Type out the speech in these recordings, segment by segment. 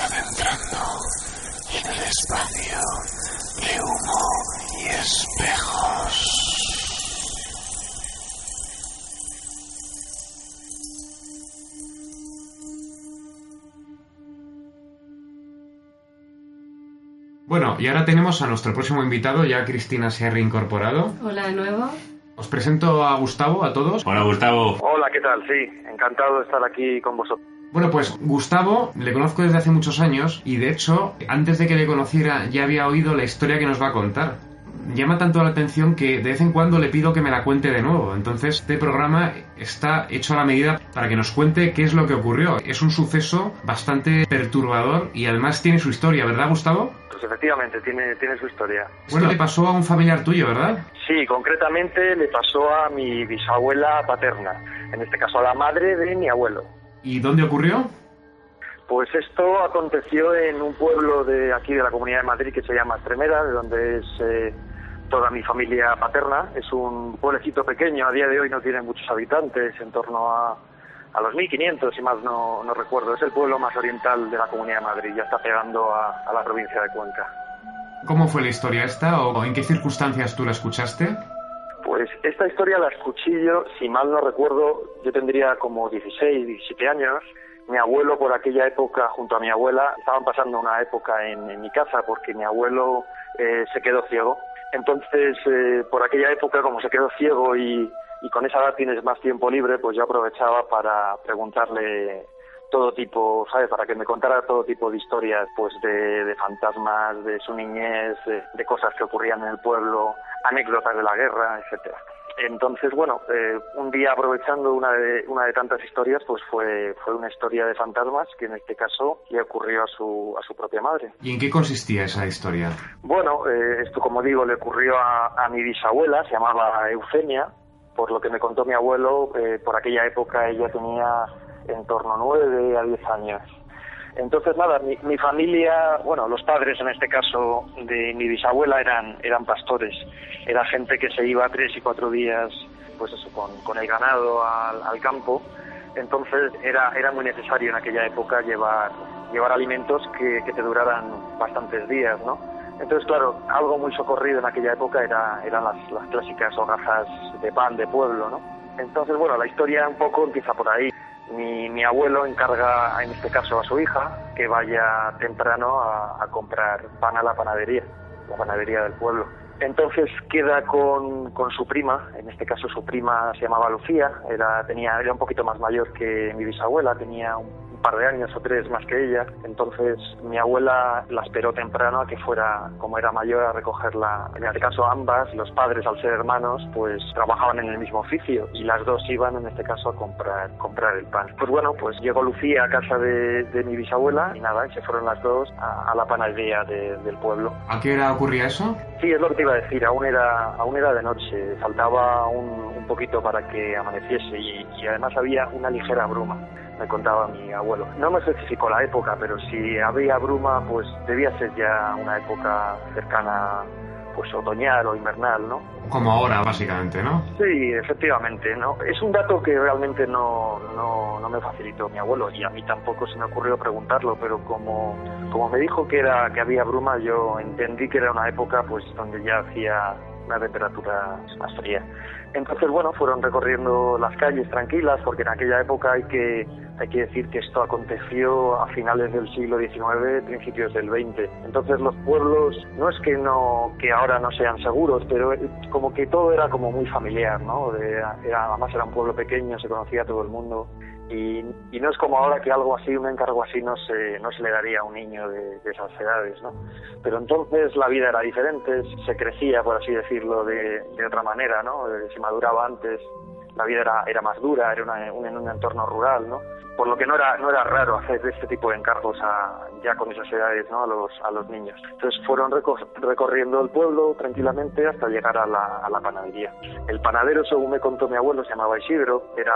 adentrando en el espacio de humo y espejos. Bueno, y ahora tenemos a nuestro próximo invitado, ya Cristina se ha reincorporado. Hola de nuevo. Os presento a Gustavo, a todos. Hola Gustavo. Hola, ¿qué tal? Sí, encantado de estar aquí con vosotros. Bueno, pues Gustavo le conozco desde hace muchos años y de hecho, antes de que le conociera ya había oído la historia que nos va a contar. Llama tanto la atención que de vez en cuando le pido que me la cuente de nuevo. Entonces, este programa está hecho a la medida para que nos cuente qué es lo que ocurrió. Es un suceso bastante perturbador y además tiene su historia, ¿verdad, Gustavo? Pues efectivamente, tiene, tiene su historia. Bueno, le pasó a un familiar tuyo, ¿verdad? Sí, concretamente le pasó a mi bisabuela paterna, en este caso a la madre de mi abuelo. ¿Y dónde ocurrió? Pues esto aconteció en un pueblo de aquí de la Comunidad de Madrid que se llama Estremera, de donde es eh, toda mi familia paterna. Es un pueblecito pequeño, a día de hoy no tiene muchos habitantes, en torno a, a los 1500, si más no, no recuerdo. Es el pueblo más oriental de la Comunidad de Madrid, ya está pegando a, a la provincia de Cuenca. ¿Cómo fue la historia esta o en qué circunstancias tú la escuchaste? Pues esta historia la escuché yo, si mal no recuerdo, yo tendría como 16, 17 años. Mi abuelo por aquella época, junto a mi abuela, estaban pasando una época en, mi casa porque mi abuelo eh, se quedó ciego. Entonces, eh, por aquella época, como se quedó ciego y, y con esa edad tienes más tiempo libre, pues yo aprovechaba para preguntarle todo tipo, ¿sabes? Para que me contara todo tipo de historias, pues de, de fantasmas, de su niñez, de, cosas que ocurrían en el pueblo, anécdotas de la guerra, etcétera. Entonces, bueno, eh, un día aprovechando una de, una de tantas historias, pues fue, fue una historia de fantasmas que en este caso le ocurrió a su, a su propia madre. ¿Y en qué consistía esa historia? Bueno, eh, esto como digo le ocurrió a, a mi bisabuela, se llamaba Eufemia, por lo que me contó mi abuelo, eh, por aquella época ella tenía en torno a nueve a diez años. Entonces, nada, mi, mi, familia, bueno, los padres en este caso de mi bisabuela eran, eran pastores. Era gente que se iba tres y cuatro días, pues eso, con, con el ganado al, al, campo. Entonces, era, era muy necesario en aquella época llevar, llevar alimentos que, que te duraran bastantes días, ¿no? Entonces, claro, algo muy socorrido en aquella época era, eran las, las clásicas hogazas de pan de pueblo, ¿no? Entonces, bueno, la historia un poco empieza por ahí. Mi, abuelo encarga, en este caso, a su hija que vaya temprano a, comprar pan a la panadería, la panadería del pueblo. Entonces queda con, con, su prima, en este caso su prima se llamaba Lucía, era, tenía, era un poquito más mayor que mi bisabuela, tenía un par de años o tres más que ella. Entonces mi abuela la esperó temprano a que fuera, como era mayor, a recogerla. En este caso ambas, los padres al ser hermanos, pues trabajaban en el mismo oficio y las dos iban en este caso a comprar, comprar el pan. Pues bueno, pues llegó Lucía a casa de, de mi bisabuela y nada, y se fueron las dos a, a la panadería de, del pueblo. ¿A qué hora ocurría eso? Sí, es lo que te iba a decir, aún era, aún era de noche, faltaba un, un poquito para que amaneciese y, y además había una ligera bruma me contaba mi abuelo. No me especificó la época, pero si había bruma, pues debía ser ya una época cercana, pues otoñal o invernal, ¿no? Como ahora, básicamente, ¿no? Sí, efectivamente, ¿no? Es un dato que realmente no, no, no me facilitó mi abuelo y a mí tampoco se me ocurrió preguntarlo, pero como, como me dijo que, era, que había bruma, yo entendí que era una época pues donde ya hacía una temperatura más fría. Entonces, bueno, fueron recorriendo las calles tranquilas, porque en aquella época hay que, hay que decir que esto aconteció a finales del siglo XIX, principios del XX. Entonces los pueblos, no es que no, que ahora no sean seguros, pero como que todo era como muy familiar, ¿no? Era, era, además era un pueblo pequeño, se conocía a todo el mundo. Y, y, no es como ahora que algo así, un encargo así no se, no se le daría a un niño de, de, esas edades, ¿no? Pero entonces la vida era diferente, se crecía, por así decirlo, de, de otra manera, ¿no? Se maduraba antes, la vida era, era más dura, era un, en un entorno rural, ¿no? Por lo que no era, no era raro hacer este tipo de encargos a, ya con esas edades, ¿no? A los, a los niños. Entonces fueron recor recorriendo el pueblo tranquilamente hasta llegar a la, a la panadería. El panadero, según me contó mi abuelo, se llamaba Isidro, era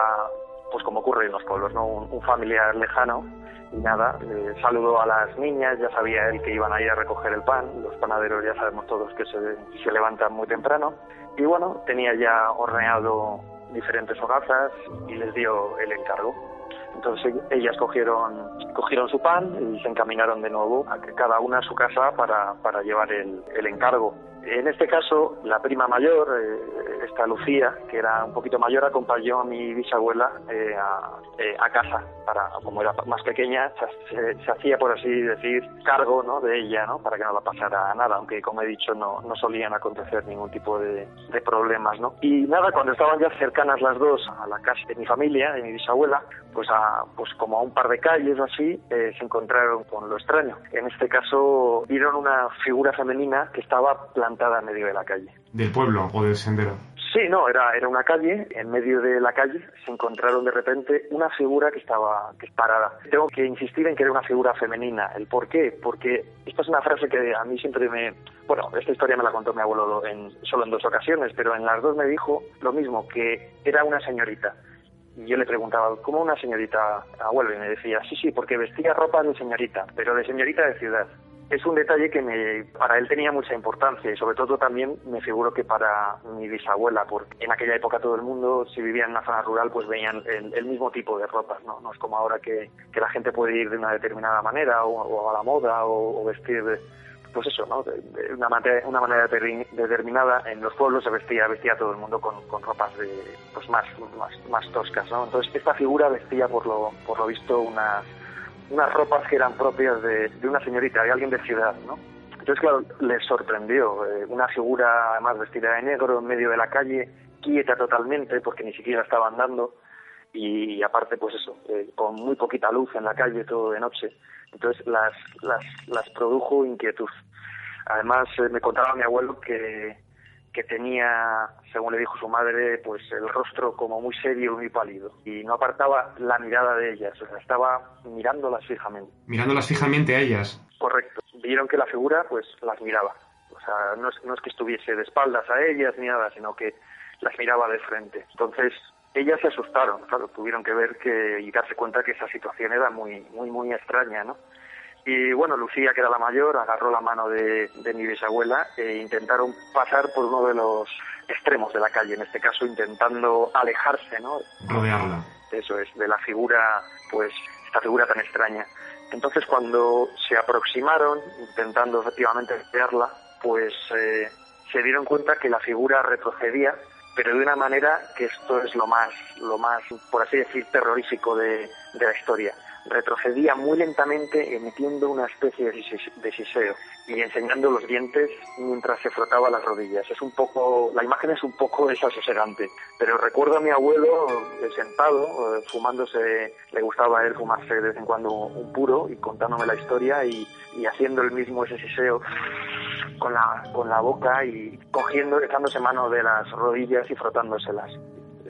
pues como ocurre en los pueblos, ¿no? Un, familiar lejano y nada, eh, saludó a las niñas, ya sabía él que iban a ir a recoger el pan, los panaderos ya sabemos todos que se, se levantan muy temprano y bueno, tenía ya horneado diferentes hogazas y les dio el encargo. Entonces ellas cogieron, cogieron su pan y se encaminaron de nuevo a cada una a su casa para, para llevar el, el encargo. En este caso, la prima mayor, eh, esta Lucía, que era un poquito mayor, acompañó a mi bisabuela eh, a, eh, a, casa. Para, como era más pequeña, se, se, hacía, por así decir, cargo ¿no? de ella, ¿no? para que no la pasara nada, aunque, como he dicho, no, no solían acontecer ningún tipo de, de, problemas. ¿no? Y nada, cuando estaban ya cercanas las dos a la casa de mi familia, de mi bisabuela, pues, a, pues como a un par de calles o así, se encontraron con lo extraño. En este caso, vieron una figura femenina que estaba plantada en medio de la calle. ¿Del pueblo o del sendero? Sí, no, era, era una calle, en medio de la calle se encontraron de repente una figura que estaba que parada. Tengo que insistir en que era una figura femenina. ¿El por qué? Porque esta es una frase que a mí siempre me... Bueno, esta historia me la contó mi abuelo en, solo en dos ocasiones, pero en las dos me dijo lo mismo, que era una señorita. Y yo le preguntaba, ¿cómo una señorita abuelo? Y me decía, sí, sí, porque vestía ropa de señorita, pero de señorita de ciudad es un detalle que me, para él tenía mucha importancia y sobre todo también me figuro que para mi bisabuela, porque en aquella época todo el mundo, si vivía en una zona rural, pues veían el, el mismo tipo de ropas, ¿no? No es como ahora que, que, la gente puede ir de una determinada manera o, a la moda o, o vestir de, pues eso, ¿no? De una, manera, una manera determinada. En los pueblos se vestía, vestía todo el mundo con, con ropas de, pues más, más, más toscas, ¿no? Entonces esta figura vestía por lo, por lo visto unas unas ropas que eran propias de, una señorita, de alguien de ciudad, ¿no? Entonces, claro, les sorprendió. Eh, una figura, además, vestida de negro en medio de la calle, quieta totalmente, porque ni siquiera estaba andando, y aparte, pues eso, eh, con muy poquita luz en la calle, todo de noche. Entonces, las, las, las produjo inquietud. Además, eh, me contaba mi abuelo que, que tenía, según le dijo su madre, pues el rostro como muy serio y muy pálido. Y no apartaba la mirada de ellas, o sea, estaba mirándolas fijamente. Mirándolas fijamente a ellas. Correcto. Vieron que la figura, pues, las miraba. O sea, no es, no es que estuviese de espaldas a ellas ni nada, sino que las miraba de frente. Entonces, ellas se asustaron, claro, tuvieron que ver que y darse cuenta que esa situación era muy, muy, muy extraña, ¿no? Y bueno, Lucía, que era la mayor, agarró la mano de, de, mi bisabuela e intentaron pasar por uno de los extremos de la calle, en este caso intentando alejarse, ¿no? Rodearla. Eso es, de la figura, pues, esta figura tan extraña. Entonces cuando se aproximaron, intentando efectivamente verla, pues eh, se dieron cuenta que la figura retrocedía, pero de una manera que esto es lo más, lo más, por así decir, terrorífico de, de la historia retrocedía muy lentamente emitiendo una especie de siseo y enseñando los dientes mientras se frotaba las rodillas. Es un poco, la imagen es un poco desasosegante, pero recuerdo a mi abuelo sentado, eh, fumándose, le gustaba a él fumarse de vez en cuando un puro y contándome la historia y, y haciendo el mismo ese siseo con la, con la boca y cogiendo, echándose mano de las rodillas y frotándoselas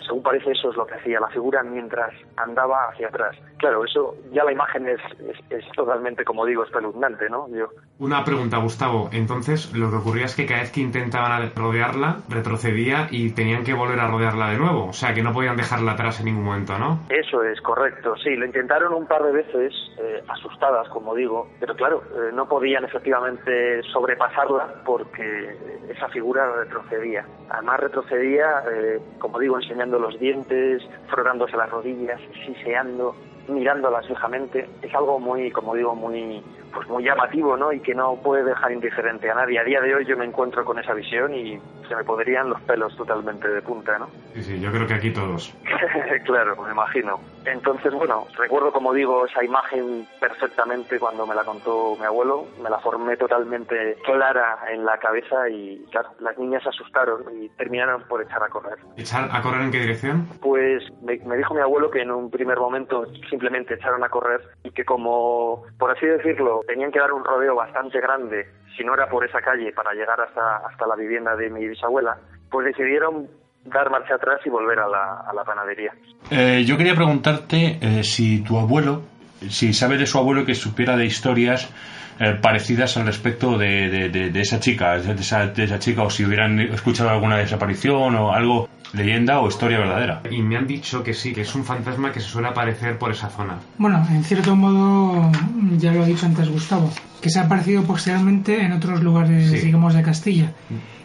según parece eso es lo que hacía la figura mientras andaba hacia atrás. Claro, eso ya la imagen es, es, es totalmente, como digo, espeluznante, ¿no? Yo... Una pregunta, Gustavo. Entonces, lo que ocurría es que cada vez que intentaban rodearla, retrocedía y tenían que volver a rodearla de nuevo. O sea, que no podían dejarla atrás en ningún momento, ¿no? Eso es correcto, sí. Lo intentaron un par de veces, eh, asustadas, como digo, pero claro, eh, no podían efectivamente sobrepasarla porque esa figura retrocedía. Además, retrocedía, eh, como digo, enseñando los dientes, frotándose las rodillas, siseando, mirándolas fijamente. Es algo muy, como digo, muy, pues muy llamativo, ¿no? Y que no puede dejar indiferente a nadie. A día de hoy yo me encuentro con esa visión y se me podrían los pelos totalmente de punta, ¿no? Sí, sí, yo creo que aquí todos. claro, me imagino. Entonces, bueno, recuerdo, como digo, esa imagen perfectamente cuando me la contó mi abuelo. Me la formé totalmente clara en la cabeza y, claro, las niñas se asustaron y terminaron por echar a correr. ¿Echar a correr en qué dirección? Pues me, me dijo mi abuelo que en un primer momento simplemente echaron a correr y que como, por así decirlo, tenían que dar un rodeo bastante grande, si no era por esa calle, para llegar hasta, hasta la vivienda de mi bisabuela, pues decidieron dar marcha atrás y volver a la, panadería. Eh, yo quería preguntarte eh, si tu abuelo, si sabe de su abuelo que supiera de historias eh, parecidas al respecto de, de, esa chica, de esa chica, o si hubieran escuchado alguna desaparición o algo, leyenda o historia verdadera. Y me han dicho que sí, que es un fantasma que se suele aparecer por esa zona. Bueno, en cierto modo, ya lo ha dicho antes Gustavo, que se ha aparecido posteriormente en otros lugares, sí. digamos, de Castilla.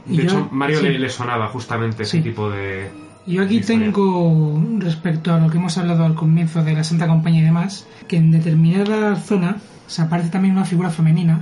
De y hecho, yo, Mario sí. le, le, sonaba justamente ese sí. tipo de, Yo aquí Historia. tengo, respecto a lo que hemos hablado al comienzo de la Santa Compañía y demás, que en determinada zona se aparece también una figura femenina,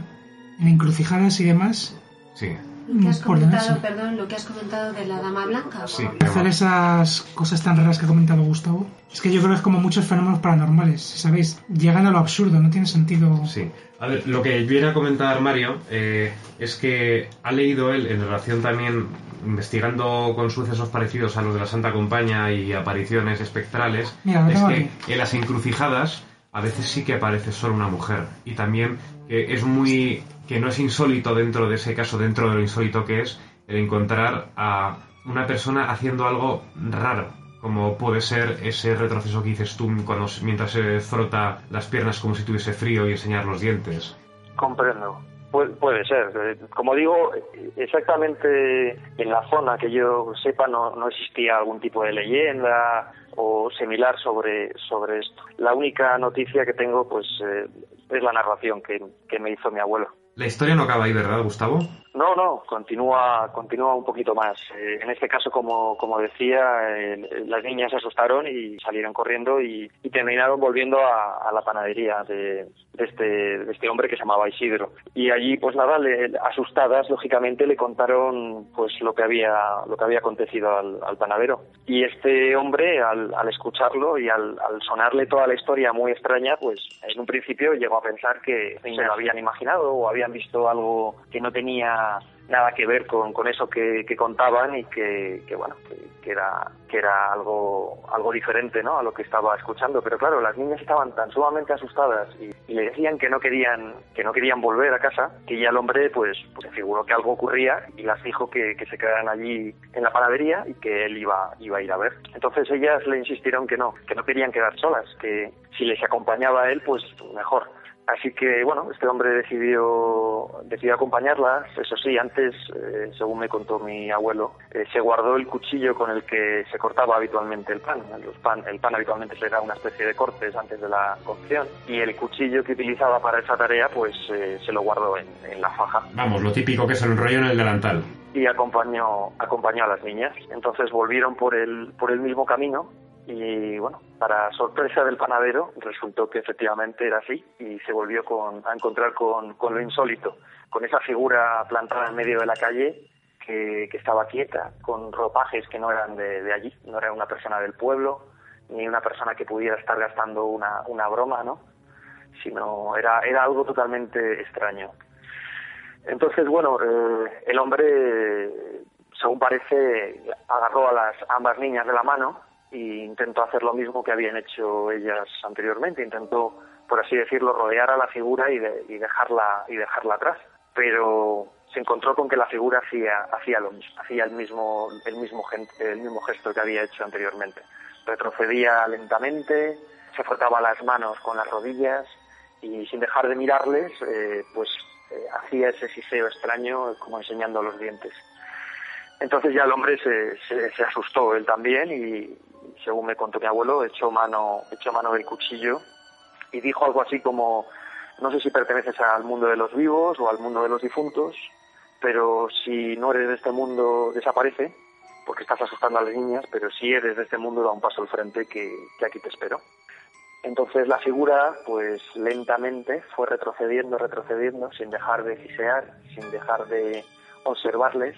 en encrucijadas y demás, Sí. Lo que has comentado, perdón, lo que has comentado de la dama blanca. Sí. hacer esas cosas tan raras que ha comentado Gustavo. Es que yo creo que es como muchos fenómenos paranormales, ¿sabéis? Llegan a lo absurdo, no tiene sentido. Sí. A ver, lo que viene a comentar Mario eh, es que ha leído él en relación también, investigando con sucesos parecidos a los de la Santa Compañía y apariciones espectrales, Mira, es que aquí. en las encrucijadas a veces sí que aparece solo una mujer. Y también que es muy. Que no es insólito dentro de ese caso, dentro de lo insólito que es, el encontrar a una persona haciendo algo raro. Como puede ser ese retroceso que dices tú cuando, mientras se frota las piernas como si tuviese frío y enseñar los dientes. Comprendo. Pu- puede ser. Eh, Como digo, exactamente en la zona que yo sepa no, no existía algún tipo de leyenda o similar sobre, sobre esto. La única noticia que tengo pues eh, es la narración que, que me hizo mi abuelo. La historia no acaba ahí, ¿verdad, Gustavo? No, no, continúa, continúa un poquito más. Eh, en este caso, como, como decía, eh, las niñas se asustaron y salieron corriendo y, y terminaron volviendo a, a la panadería de, de este, de este hombre que se llamaba Isidro. Y allí, pues nada, le- asustadas, lógicamente, le contaron pues lo que había, lo que había acontecido al, al panadero. Y este hombre, al, al escucharlo y al, al sonarle toda la historia muy extraña, pues en un principio llegó a pensar que se lo habían imaginado o habían visto algo que no tenía nada que ver con, con eso que, que contaban y que, que bueno que, que era que era algo algo diferente no a lo que estaba escuchando. Pero claro las niñas estaban tan sumamente asustadas y, y le decían que no querían que no querían volver a casa que ya el hombre pues, pues se figuró que algo ocurría y las dijo que, que se quedaran allí en la panadería y que él iba iba a ir a ver. Entonces ellas le insistieron que no que no querían quedar solas que si les acompañaba a él pues mejor Así que, bueno, este hombre decidió, decidió acompañarlas. Eso sí, antes, eh, según me contó mi abuelo, eh, se guardó el cuchillo con el que se cortaba habitualmente el pan. Los pan. El pan habitualmente se le da una especie de cortes antes de la cocción. Y el cuchillo que utilizaba para esa tarea, pues eh, se lo guardó en, en la faja Vamos, lo típico que es el rollo en el delantal. y acompañó, acompañó a las niñas. Entonces volvieron por el, por el mismo camino y bueno, para sorpresa del panadero resultó que efectivamente era así y se volvió con, a encontrar con, lo insólito, con esa figura plantada en medio de la calle que, estaba quieta, con ropajes que no eran de, allí, no era una persona del pueblo, ni una persona que pudiera estar gastando una, una broma, ¿no? Sino era, era algo totalmente extraño. Entonces, bueno, eh, el hombre, según parece, agarró a las ambas niñas de la mano e intentó hacer lo mismo que habían hecho ellas anteriormente. Intentó, por así decirlo, rodear a la figura y, de- y dejarla y dejarla atrás. Pero se encontró con que la figura hacía hacía lo mismo, hacía el mismo el mismo el mismo gesto que había hecho anteriormente. Retrocedía lentamente, se frotaba las manos con las rodillas y sin dejar de mirarles, eh, pues eh, hacía ese siseo extraño como enseñando los dientes. Entonces ya el hombre se, se, se asustó él también y según me contó mi abuelo echó mano echó mano del cuchillo y dijo algo así como no sé si perteneces al mundo de los vivos o al mundo de los difuntos pero si no eres de este mundo desaparece porque estás asustando a las niñas pero si eres de este mundo da un paso al frente que, que aquí te espero entonces la figura, pues lentamente fue retrocediendo, retrocediendo, sin dejar de gisear, sin dejar de observarles,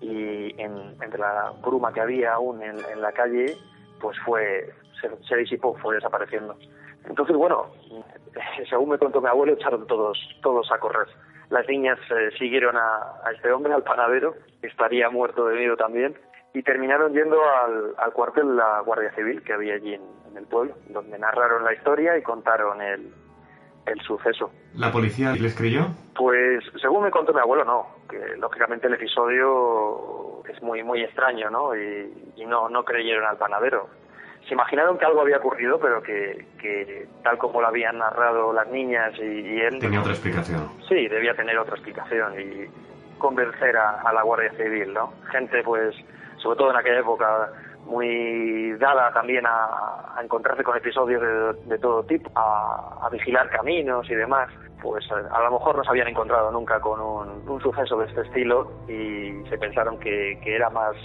y en- entre la bruma que había aún en, en la calle, pues fue se, disipó, fue desapareciendo. Entonces, bueno, según me contó mi abuelo, echaron todos todos a correr. Las niñas eh, siguieron a, a este hombre, al panadero, que estaría muerto de miedo también, y terminaron yendo al, al cuartel de la Guardia Civil que había allí en, en el pueblo, donde narraron la historia y contaron el, el suceso. ¿La policía les creyó? Pues según me contó mi abuelo, no, que lógicamente el episodio es muy muy extraño, ¿no? Y, y no, no creyeron al panadero. Se imaginaron que algo había ocurrido, pero que, que tal como lo habían narrado las niñas y, y él, Tenía otra explicación. Sí, debía tener otra explicación y convencer a, a la Guardia Civil, ¿no? Gente, pues, sobre todo en aquella época, muy dada también a, encontrarse con episodios de, todo tipo, a, vigilar caminos y demás. Pues a, a lo mejor no se habían encontrado nunca con un, un suceso de este estilo y se pensaron que, que era más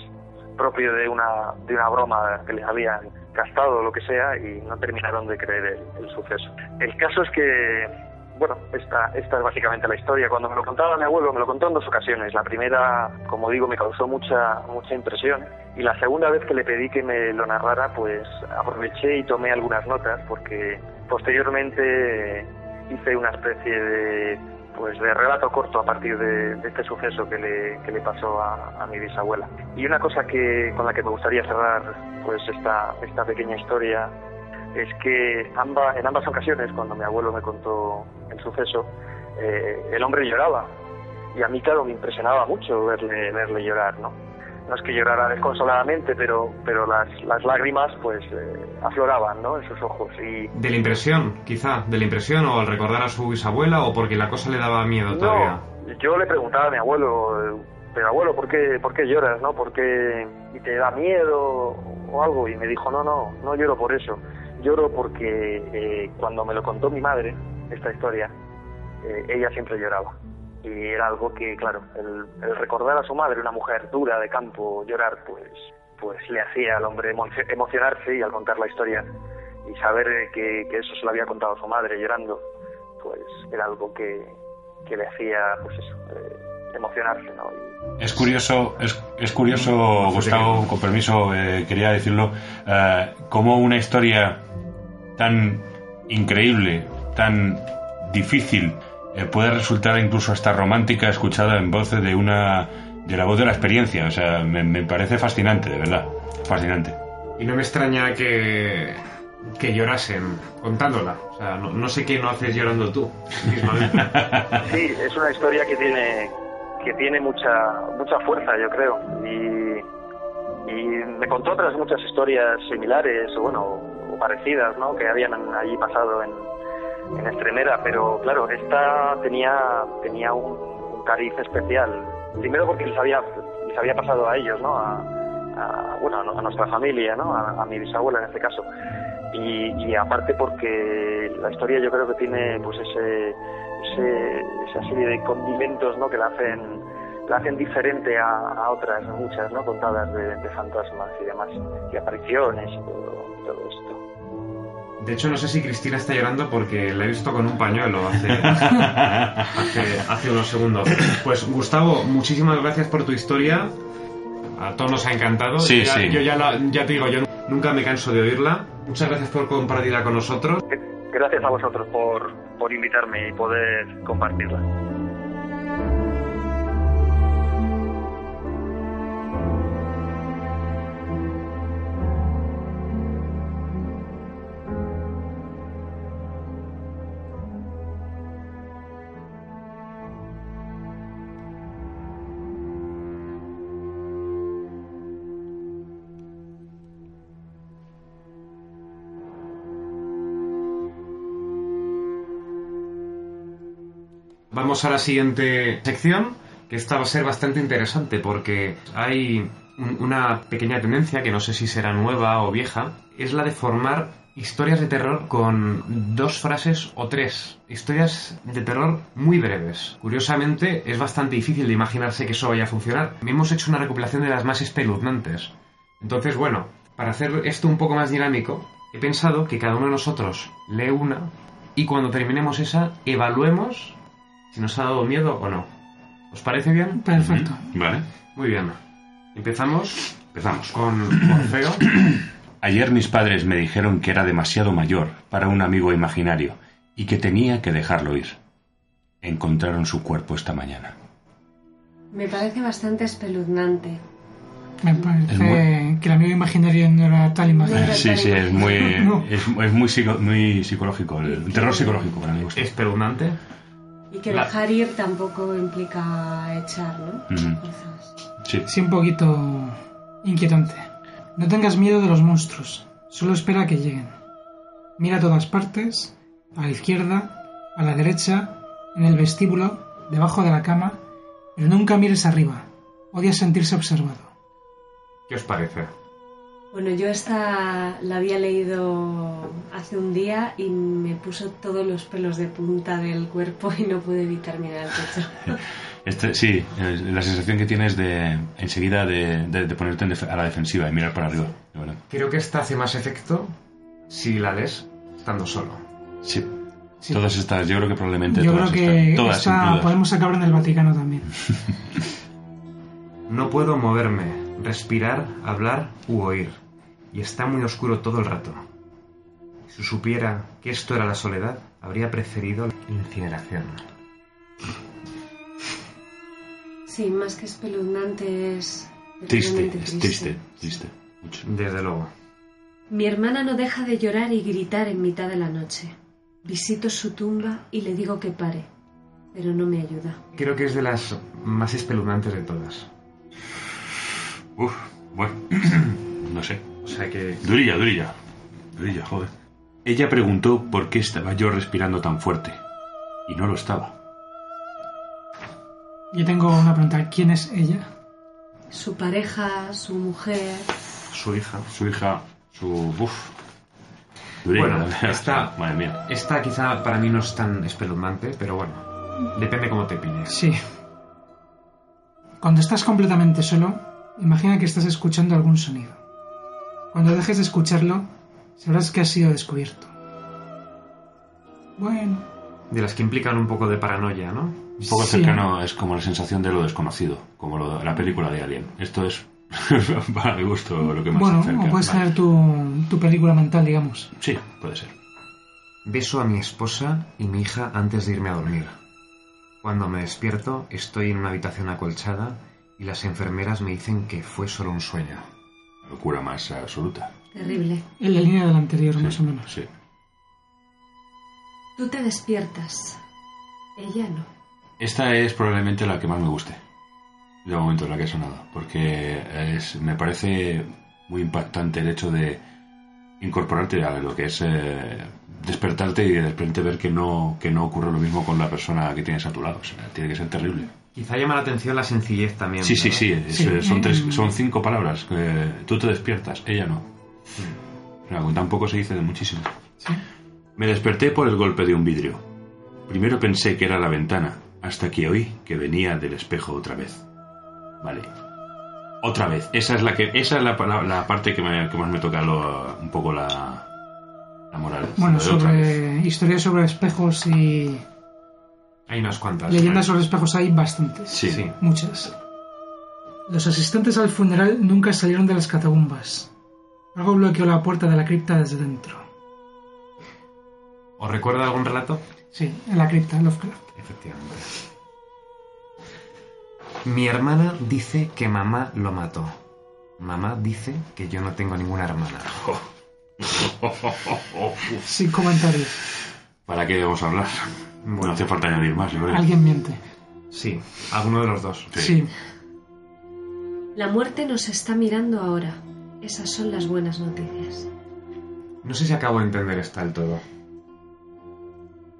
propio de una, de una broma que les habían gastado o lo que sea y no terminaron de creer el, el suceso. El caso es que bueno, esta, esta es básicamente la historia. Cuando me lo contaba mi abuelo, me lo contó en dos ocasiones. La primera, como digo, me causó mucha, mucha impresión. Y la segunda vez que le pedí que me lo narrara, pues aproveché y tomé algunas notas, porque posteriormente hice una especie de pues de relato corto a partir de, de este suceso que le, que le pasó a, a, mi bisabuela. Y una cosa que con la que me gustaría cerrar pues esta, esta pequeña historia es que amba, en ambas ocasiones, cuando mi abuelo me contó el suceso, eh, el hombre lloraba. Y a mí, claro, me impresionaba mucho verle, verle llorar, ¿no? No es que llorara desconsoladamente, pero, pero las, las lágrimas, pues, eh, afloraban, ¿no? En sus ojos. Y... De la impresión, quizá, de la impresión, o al recordar a su bisabuela, o porque la cosa le daba miedo todavía. Yo le preguntaba a mi abuelo, pero abuelo, ¿por qué, ¿por qué lloras, no? ¿Por qué y te da miedo o algo? Y me dijo, no, no, no lloro por eso lloro porque eh, cuando me lo contó mi madre, esta historia, eh, ella siempre lloraba. Y era algo que, claro, el, el, recordar a su madre, una mujer dura de campo, llorar, pues, pues le hacía al hombre emo emocionarse y al contar la historia y saber que, que, eso se lo había contado a su madre llorando, pues era algo que, que le hacía, pues eso, eh, emocionarse, ¿no? Y... Es curioso, es, es curioso, Gustavo, con permiso, eh, quería decirlo, eh, como una historia tan increíble, tan difícil, eh, puede resultar incluso hasta romántica escuchada en voz de una de la voz de la experiencia. O sea, me, me parece fascinante, de verdad, fascinante. Y no me extraña que que llorasen contándola. O sea, no, no sé qué no haces llorando tú. sí, es una historia que tiene que tiene mucha mucha fuerza, yo creo. Y, y me contó otras muchas historias similares, o bueno, parecidas, ¿no? Que habían allí pasado en, en Extremera, pero claro, esta tenía tenía un, cariz especial. Primero porque les había les había pasado a ellos, ¿no? A, a bueno, a nuestra familia, ¿no? A, mi bisabuela en este caso. Y, aparte porque la historia yo creo que tiene pues ese, ese, esa serie de condimentos ¿no? que la hacen la hacen diferente a, a otras muchas no contadas de, fantasmas y demás y apariciones y todo, de hecho no sé si Cristina está llorando porque la he visto con un pañuelo hace, hace, hace unos segundos pues Gustavo muchísimas gracias por tu historia a todos nos ha encantado sí, ya, sí. yo ya, la, ya te digo yo nunca me canso de oírla Muchas gracias por compartirla con nosotros. Gracias a vosotros por, por invitarme y poder compartirla. Vamos a la siguiente sección, que esta va a ser bastante interesante porque hay una pequeña tendencia, que no sé si será nueva o vieja, es la de formar historias de terror con dos frases o tres. Historias de terror muy breves. Curiosamente, es bastante difícil de imaginarse que eso vaya a funcionar. Hemos hecho una recopilación de las más espeluznantes. Entonces, bueno, para hacer esto un poco más dinámico, he pensado que cada uno de nosotros lee una y cuando terminemos esa, evaluemos si nos ha dado miedo o no. ¿Os parece bien? Perfecto. Vale. Muy bien. Empezamos. Empezamos. Con Orfeo. Ayer mis padres me dijeron que era demasiado mayor para un amigo imaginario y que tenía que dejarlo ir. Encontraron su cuerpo esta mañana. Me parece bastante espeluznante. Me parece muy... que el amigo imaginario no era tal imaginario. Sí, sí, es muy, no. es, es, muy, psico, muy psicológico, el terror psicológico para mí. ¿Espeluznante? Y que dejar ir tampoco implica echar, ¿no? Uh -huh. sí. sí, un poquito inquietante. No tengas miedo de los monstruos, solo espera a que lleguen. Mira a todas partes, a la izquierda, a la derecha, en el vestíbulo, debajo de la cama, pero nunca mires arriba. Odia sentirse observado. ¿Qué os parece? Bueno, yo esta la había leído hace un día y me puso todos los pelos de punta del cuerpo y no pude evitar mirar al techo. Este, sí, eh, la sensación que tienes de enseguida de, de- de ponerte a la defensiva y mirar para arriba. de verdad. Creo que esta hace más efecto si la lees estando solo. Sí. Sí. Todas estas, yo creo que probablemente Yo creo todas que estas. Todas, esta podemos acabar en el Vaticano también. No puedo moverme, respirar, hablar u oír. Y está muy oscuro todo el rato. Si supiera que esto era la soledad, habría preferido la incineración. Sí, más que espeluznante es... Triste, terriblemente es triste, triste. Mucho. Desde luego. Mi hermana no deja de llorar y gritar en mitad de la noche. Visito su tumba y le digo que pare, pero no me ayuda. Creo que es de las más espeluznantes de todas. Uf, bueno, no sé. O sea que Durilla, durilla. Durilla, joder. Ella preguntó por qué estaba yo respirando tan fuerte. Y no lo estaba. Yo tengo una pregunta. ¿Quién es ella? Su pareja, su mujer... su hija. Su hija, su... Uf. Durilla, Bueno, esta- Madre mía. Esta quizá para mí no es tan espeluznante, pero bueno, depende cómo te pilles. Sí. Cuando estás completamente solo, imagina que estás escuchando algún sonido. Cuando dejes de escucharlo, sabrás que has sido descubierto. Bueno, De las que implican un poco de paranoia, ¿no? Un poco Sí. cercano es como la sensación de lo desconocido, como lo- la película de Alien. Esto es, para mi gusto, lo que más bueno, se acerca. o puedes Vale. tener tu, tu película mental, digamos. Sí, puede ser. Beso a mi esposa y mi hija antes de irme a dormir. Cuando me despierto, estoy en una habitación acolchada y las enfermeras me dicen que fue solo un sueño. La locura más absoluta. Terrible. En la línea del anterior, Sí, más o menos. Sí. Tú te despiertas. Ella no. Esta es probablemente la que más me guste. De momento, la que ha sonado. Porque es, me parece muy impactante el hecho de incorporarte a lo que es eh, despertarte y de repente ver que no, que no ocurre lo mismo con la persona que tienes a tu lado. O sea, tiene que ser terrible. Quizá llama la atención la sencillez también. Sí, sí, ¿no? sí. es- Sí. son, tres, son cinco palabras. tú te despiertas, ella no. Tampoco se dice de muchísimo. Sí. Me desperté por el golpe de un vidrio. Primero pensé que era la ventana, hasta que oí que venía del espejo otra vez. Vale. Otra vez. Esa es la que, esa es la, la- la parte que, me- que más me toca lo- un poco la, la moral. Bueno, sobre historias sobre espejos y Hay unas cuantas. leyendas sobre espejos hay bastantes. Sí. Sí. Muchas. Los asistentes al funeral nunca salieron de las catacumbas. Algo bloqueó la puerta de la cripta desde dentro. ¿Os recuerda algún relato? Sí, en la cripta, Lovecraft. Efectivamente. Mi hermana dice que mamá lo mató. Mamá dice que yo no tengo ninguna hermana. Sin comentarios. ¿Para qué vamos a hablar? No Bueno. hace falta añadir más, yo creo. Alguien miente. Sí, alguno de los dos. Sí. Sí. La muerte nos está mirando ahora. Esas son las buenas noticias. No sé si acabo de entender esta del todo.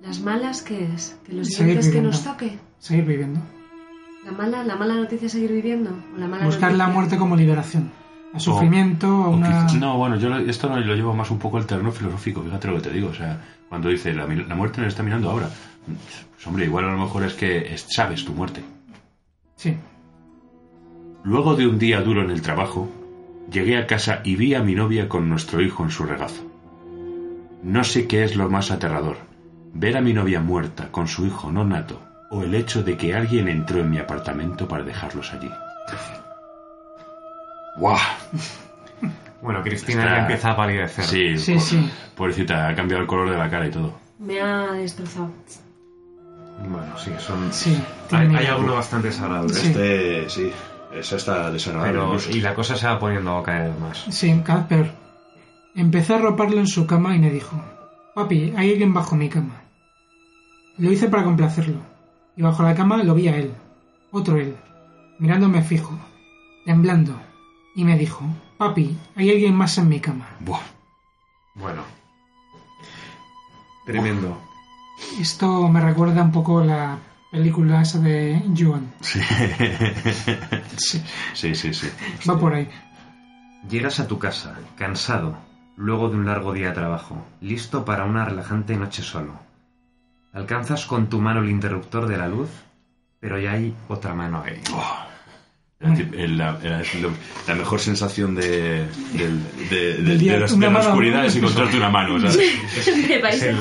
¿Las malas qué es? ¿Que los siguientes que nos toque? Seguir viviendo. ¿La mala, ¿La mala noticia es seguir viviendo? ¿O la mala Buscar la noticia- muerte como liberación. A sufrimiento, a O una... no, bueno, yo esto lo, lo llevo más un poco al terreno filosófico, fíjate lo que te digo. O sea, cuando dice la, la muerte nos está mirando ahora. Pues hombre, igual a lo mejor es que es- sabes tu muerte. Sí. Luego de un día duro en el trabajo, llegué a casa y vi a mi novia con nuestro hijo en su regazo. No sé qué es lo más aterrador, ver a mi novia muerta con su hijo no nato o el hecho de que alguien entró en mi apartamento para dejarlos allí. ¡Guau! Bueno, Cristina Está- ya empieza a palidecer. Sí, Sí, po- sí. pobrecita, ha cambiado el color de la cara y todo. Me ha destrozado. Bueno, sí, son... Sí. tiene Hay, miedo. hay alguno bastante desagradable. Sí. Este, sí, esa está desagradable. Pero, incluso. y la cosa se va poniendo cada vez más. Sí, cada vez peor. Empecé a arroparlo en su cama y me dijo, Papi, hay alguien bajo mi cama. Lo hice para complacerlo. Y bajo la cama lo vi a él. Otro él. Mirándome fijo. Temblando. Y me dijo, Papi, hay alguien más en mi cama. Buah. Bueno. Tremendo. Esto me recuerda un poco la película esa de Juan. Sí. Sí, sí, sí, sí. va por ahí. Llegas a tu casa, cansado, luego de un largo día de trabajo, listo para una relajante noche solo. Alcanzas con tu mano el interruptor de la luz, pero ya hay otra mano ahí. La, el- la- la- la mejor sensación de, del- de, de- día, de las- de la oscuridad ¿no? es encontrarte una mano. ¿sabes? Vais Es a el,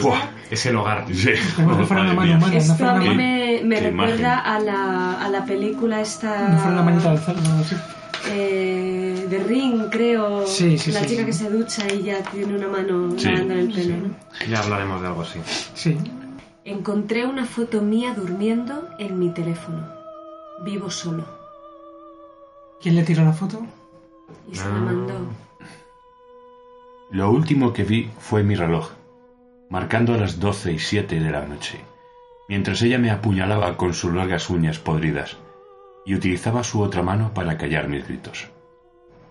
es el hogar. Sí. Como que fuera una mano humana, no Esto fuera a mí me, me recuerda a la, a la película esta no fuera una manita de alzar, no sé. eh, de Ring, creo. Sí, sí, la sí, chica sí. que se ducha y ya tiene una mano Sí. lavando el pelo. ¿no? Ya hablaremos de algo así. Sí. Encontré una foto mía durmiendo en mi teléfono. Vivo solo. ¿Quién le tiró la foto? Y se la mandó. Lo último que vi fue mi reloj, marcando las doce y siete de la noche, mientras ella me apuñalaba con sus largas uñas podridas y utilizaba su otra mano para callar mis gritos.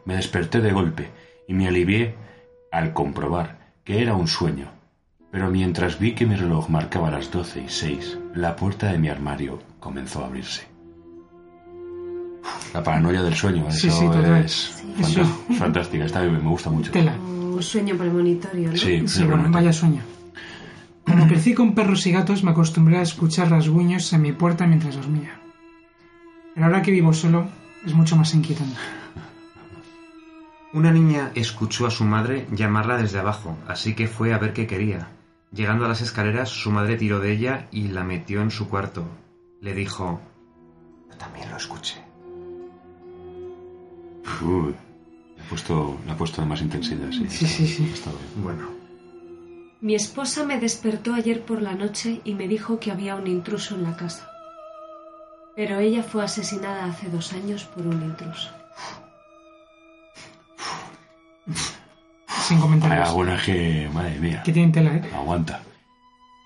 Me desperté de golpe y me alivié al comprobar que era un sueño, pero mientras vi que mi reloj marcaba las doce y seis, la puerta de mi armario comenzó a abrirse. La paranoia del sueño, Sí, eso sí, total. es Eso. fantástica, esta me me gusta mucho. Tela. O sueño premonitorio, ¿no? Sí, Sí, bueno, vaya sueño. Como crecí con perros y gatos, me acostumbré a escuchar rasguños en mi puerta mientras dormía. Pero ahora que vivo solo, es mucho más inquietante. Una niña escuchó a su madre llamarla desde abajo, así que fue a ver qué quería. Llegando a las escaleras, su madre tiró de ella y la metió en su cuarto. Le dijo, yo también lo escuché. Uy, le ha puesto, le ha puesto de más intensidad, sí. Sí, sí, sí. Está bien. Bueno, Mi esposa me despertó ayer por la noche y me dijo que había un intruso en la casa. Pero ella fue asesinada hace dos años por un intruso. Sin comentarios. Bueno, es que, madre mía, Que tienen tela, ¿eh? aguanta.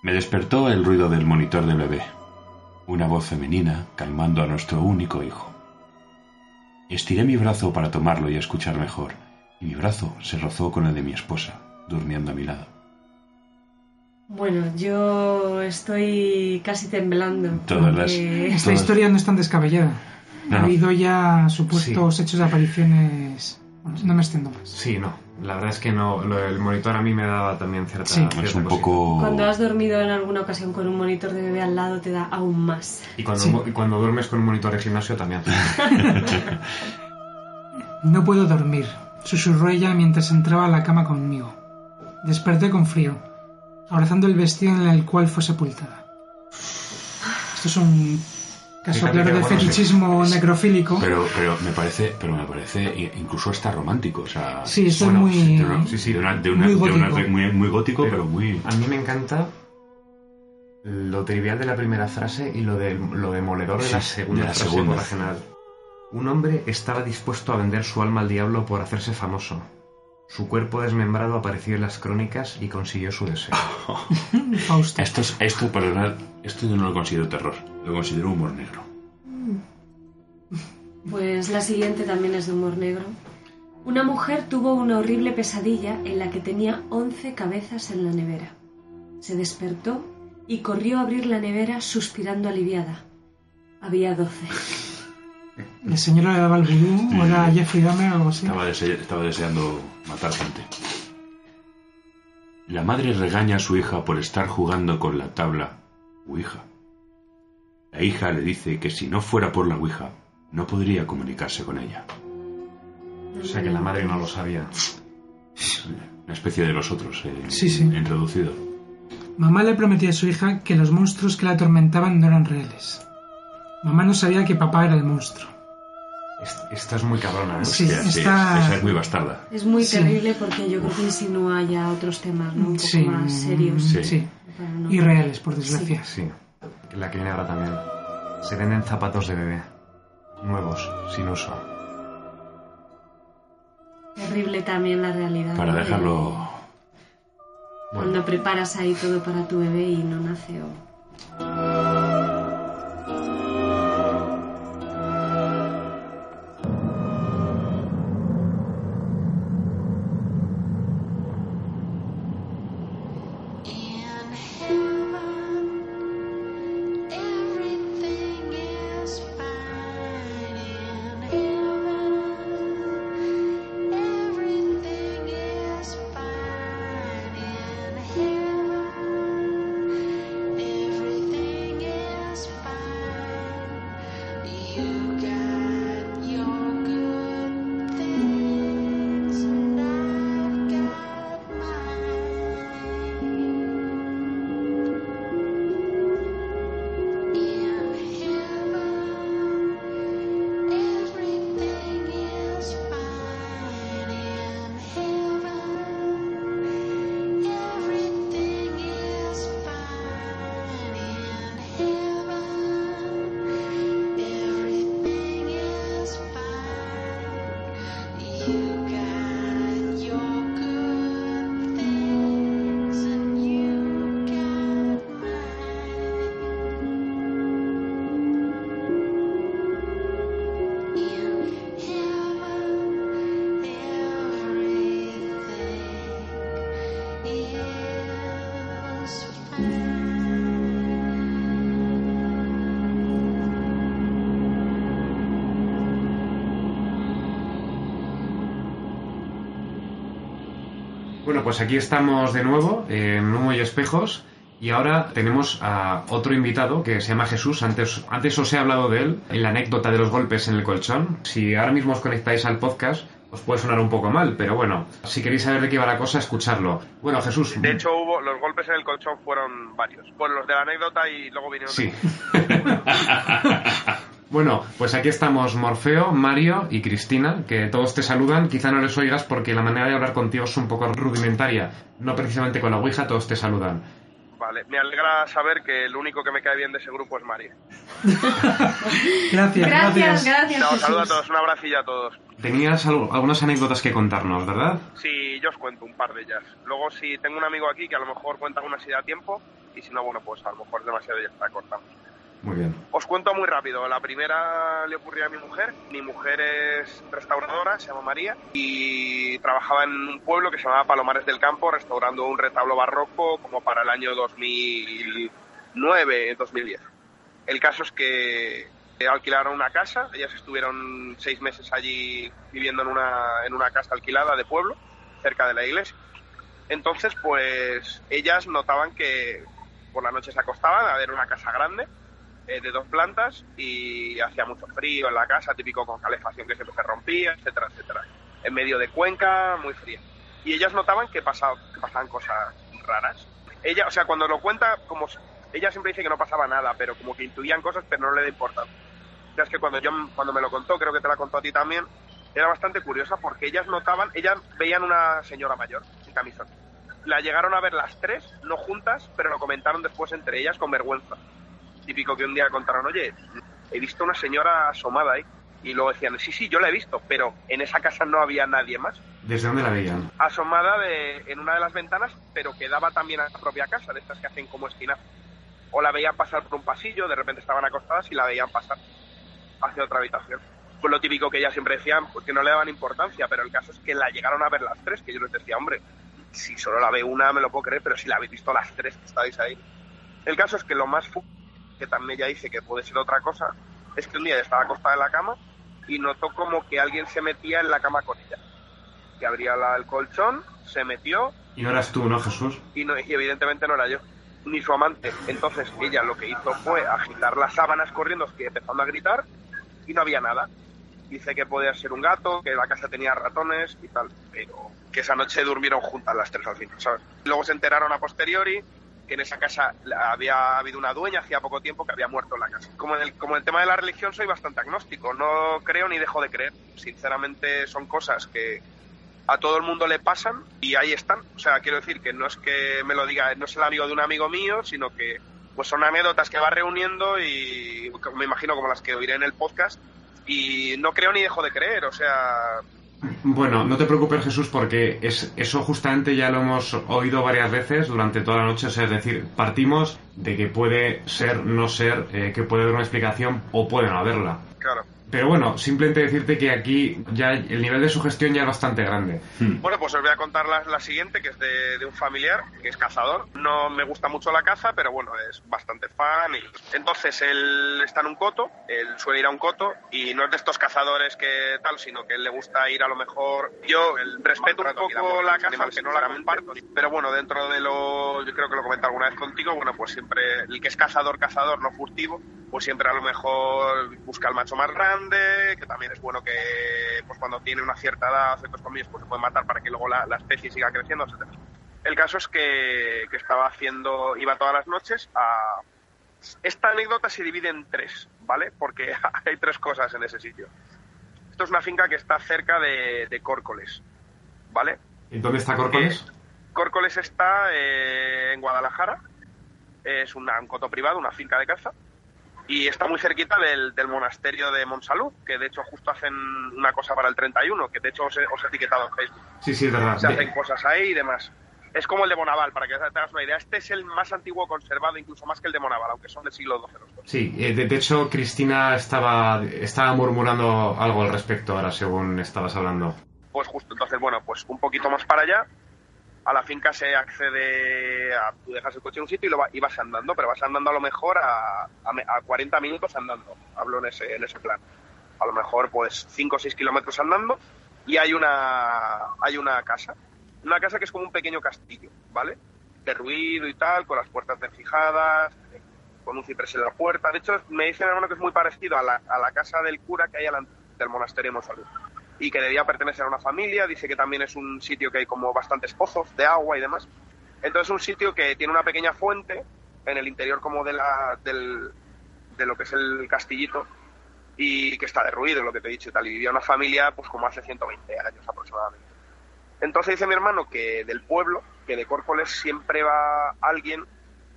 Me despertó el ruido del monitor del bebé. Una voz femenina calmando a nuestro único hijo. Estiré mi brazo para tomarlo y escuchar mejor, y mi brazo se rozó con el de mi esposa, durmiendo a mi lado. Bueno, yo estoy casi temblando. Todas las- Esta Todas- historia no es tan descabellada. No, Ha habido ya supuestos hechos de apariciones. Bueno, no me extiendo más. sí, no. La verdad es que no. lo- el monitor a mí me daba también cierta. Sí. cierta Es un cosita. poco... Cuando has dormido en alguna ocasión con un monitor de bebé al lado te da aún más. Y cuando, Sí. y cuando duermes con un monitor de gimnasio también. No puedo dormir, susurró ella mientras entraba a la cama conmigo. Desperté con frío, abrazando el vestido en el cual fue sepultada. Esto es un caso Fíjate claro de bueno, fetichismo necrofílico. Pero, pero me parece, pero me parece incluso hasta romántico, o sea, Sí, esto bueno, es de muy... una- sí, sí, de una- de una- muy de una- gótico. muy, muy gótico, pero, Pero- muy. A mí me encanta lo trivial de la primera frase y lo de, lo demoledor de Sí, la segunda de la frase segunda. por la general. Un hombre estaba dispuesto a vender su alma al diablo por hacerse famoso. Su cuerpo desmembrado apareció en las crónicas y consiguió su deseo. Fausto. Esto, es, esto, perdonad, esto yo no lo considero terror, lo considero humor negro. Pues la siguiente también es de humor negro. Una mujer tuvo una horrible pesadilla en la que tenía 11 cabezas en la nevera. Se despertó y corrió a abrir la nevera suspirando aliviada. Había 12. La señora le daba el vudú o era Jeffrey Dahmer o algo así. Estaba, dese- estaba deseando matar gente. La madre regaña a su hija por estar jugando con la tabla Ouija. La hija le dice que si no fuera por la Ouija, no podría comunicarse con ella. O sea que la madre no lo sabía. Una especie de los otros, eh, Sí, sí. introducido. Mamá le prometía a su hija que los monstruos que la atormentaban no eran reales. Mamá no sabía que papá era el monstruo. Es- Esta es muy cabrona, ¿eh? Sí, Hostia, sí, está- esa es muy bastarda. Es muy Sí. terrible porque yo creo que insinúa ya otros temas, ¿no? Un poco Sí, más serios. Sí. no- Y reales, por desgracia. Sí, la que viene ahora también. Se venden zapatos de bebé. Nuevos, sin uso. Terrible también la realidad. Para de dejarlo... Cuando preparas ahí todo para tu bebé y no nace o... pues aquí estamos de nuevo en Humo y Espejos y ahora tenemos a otro invitado que se llama Jesús. Antes, antes os he hablado de él en la anécdota de los golpes en el colchón. Si ahora mismo os conectáis al podcast, os puede sonar un poco mal, pero bueno, si queréis saber de qué va la cosa, escucharlo. Bueno, Jesús. De hecho, hubo los golpes en el colchón fueron varios. Bueno, los de la anécdota y luego vinieron. Sí. Bueno, pues aquí estamos Morfeo, Mario y Cristina, que todos te saludan. Quizá no les oigas porque la manera de hablar contigo es un poco rudimentaria. No precisamente con la Ouija, todos te saludan. Vale, me alegra saber que el único que me cae bien de ese grupo es Mario. Gracias, Gracias, gracias. saludos a todos, un abracillo a todos. Tenías al- algunas anécdotas que contarnos, ¿verdad? Sí, yo os cuento un par de ellas. Luego, si tengo un amigo aquí que a lo mejor cuenta una así a tiempo, y si no, bueno, pues a lo mejor demasiado ya está cortamos. Muy bien. Os cuento muy rápido. La primera le ocurrió a mi mujer. Mi mujer es restauradora, se llama María, y trabajaba en un pueblo que se llamaba Palomares del Campo, restaurando un retablo barroco como para el año 2009, 2010. El caso es que alquilaron una casa, ellas estuvieron seis meses allí viviendo en una, en una casa alquilada de pueblo, cerca de la iglesia. Entonces, pues ellas notaban que por la noche se acostaban a ver una casa grande, eh, de dos plantas y hacía mucho frío en la casa, típico con calefacción que siempre se rompía, etcétera, etcétera. En medio de Cuenca, muy fría. Y ellas notaban que, pasaba, que pasaban cosas raras. Ella, o sea, cuando lo cuenta, como ella siempre dice que no pasaba nada, pero como que intuían cosas, pero no le da importancia. Ya es que cuando yo cuando me lo contó, creo que te la contó a ti también, era bastante curiosa porque ellas notaban, ellas veían una señora mayor sin camisón. La llegaron a ver las tres, no juntas, pero lo comentaron después entre ellas con vergüenza típico que un día contaron, oye, he visto una señora asomada ahí. Y luego decían, sí, sí, yo la he visto, pero en esa casa no había nadie más. ¿Desde dónde la veían? Asomada de, en una de las ventanas, pero que daba también a la propia casa, de estas que hacen como esquina. O la veían pasar por un pasillo, de repente estaban acostadas y la veían pasar hacia otra habitación. Pues lo típico que ellas siempre decían, pues que no le daban importancia, pero el caso es que la llegaron a ver las tres, que yo les decía, hombre, si solo la ve una me lo puedo creer, pero si la habéis visto las tres que estáis ahí. El caso es que lo más que también ella dice que puede ser otra cosa, es que un día estaba acostada en la cama y notó como que alguien se metía en la cama con ella. Que abría la- el colchón, se metió Y no eras tú, ¿no, Jesús? y, no, y evidentemente no era yo, ni su amante. Entonces ella lo que hizo fue agitar las sábanas corriendo, que empezando a gritar y no había nada. Dice que podía ser un gato, que la casa tenía ratones y tal, pero que esa noche durmieron juntas las tres al final, ¿sabes? Luego se enteraron a posteriori que en esa casa había habido una dueña hacía poco tiempo que había muerto en la casa. Como en el, como en el tema de la religión soy bastante agnóstico, no creo ni dejo de creer. Sinceramente son cosas que a todo el mundo le pasan y ahí están. O sea, quiero decir que no es que me lo diga, no es el amigo de un amigo mío, sino que pues son anécdotas que va reuniendo y me imagino como las que oiré en el podcast y no creo ni dejo de creer, o sea, Bueno, no te preocupes, Jesús, porque es, eso justamente ya lo hemos oído varias veces durante toda la noche. O sea, es decir, partimos de que puede ser, no ser, eh, que puede haber una explicación o puede no haberla. claro. Pero bueno, simplemente decirte que aquí ya el nivel de sugestión ya es bastante grande. Bueno, pues os voy a contar la, la siguiente, que es de, de un familiar, que es cazador. No me gusta mucho la caza, pero bueno, es bastante fan. Y... Entonces, él está en un coto, él suele ir a un coto, y no es de estos cazadores que tal, sino que él le gusta ir a lo mejor... Yo el respeto un poco la caza, aunque no la comparto, pero bueno, dentro de lo... Yo creo que lo comenté alguna vez contigo, bueno, pues siempre el que es cazador, cazador, no furtivo, pues siempre a lo mejor busca el macho más grande, que también es bueno que pues cuando tiene una cierta edad, ciertos comillas, pues se puede matar para que luego la, la especie siga creciendo, etcétera. El caso es que, que estaba haciendo, iba todas las noches a... Esta anécdota se divide en tres, ¿vale? Porque hay tres cosas en ese sitio. Esto es una finca que está cerca de, de Córcoles, ¿vale? ¿Y dónde está Córcoles? Córcoles está eh, en Guadalajara, es una- un coto privado, una finca de caza, y está muy cerquita del, del monasterio de Monsalud, que de hecho justo hacen una cosa para el 31, que de hecho os he, os he etiquetado en Facebook. Sí, sí, es verdad. Se hacen cosas ahí y demás. Es como el de Bonaval, para que te hagas una idea. Este es el más antiguo conservado, incluso más que el de Bonaval, aunque son del siglo XII. los dos. Sí, eh, de, de hecho Cristina estaba, estaba murmurando algo al respecto ahora, según estabas hablando. Pues justo, entonces, bueno, pues un poquito más para allá, a la finca se accede a... Tú dejas el coche en un sitio y, lo va- y vas andando, pero vas andando a lo mejor a, a, me- a 40 minutos andando. Hablo en ese, en ese plan. A lo mejor, pues, 5 o 6 kilómetros andando y hay una, hay una casa. Una casa que es como un pequeño castillo, ¿vale? Derruido y tal, con las puertas desfijadas, con un ciprés en la puerta. De hecho, me dice mi hermano que es muy parecido a la, a la casa del cura que hay al- del monasterio de Monsalud y que debía pertenecer a una familia. Dice que también es un sitio que hay como bastantes pozos de agua y demás. Entonces es un sitio que tiene una pequeña fuente en el interior como de, la, del, de lo que es el castillito y que está derruido, lo que te he dicho y tal. Y vivía una familia pues como hace 120 años aproximadamente. Entonces dice mi hermano que del pueblo, que de Córcoles siempre va alguien,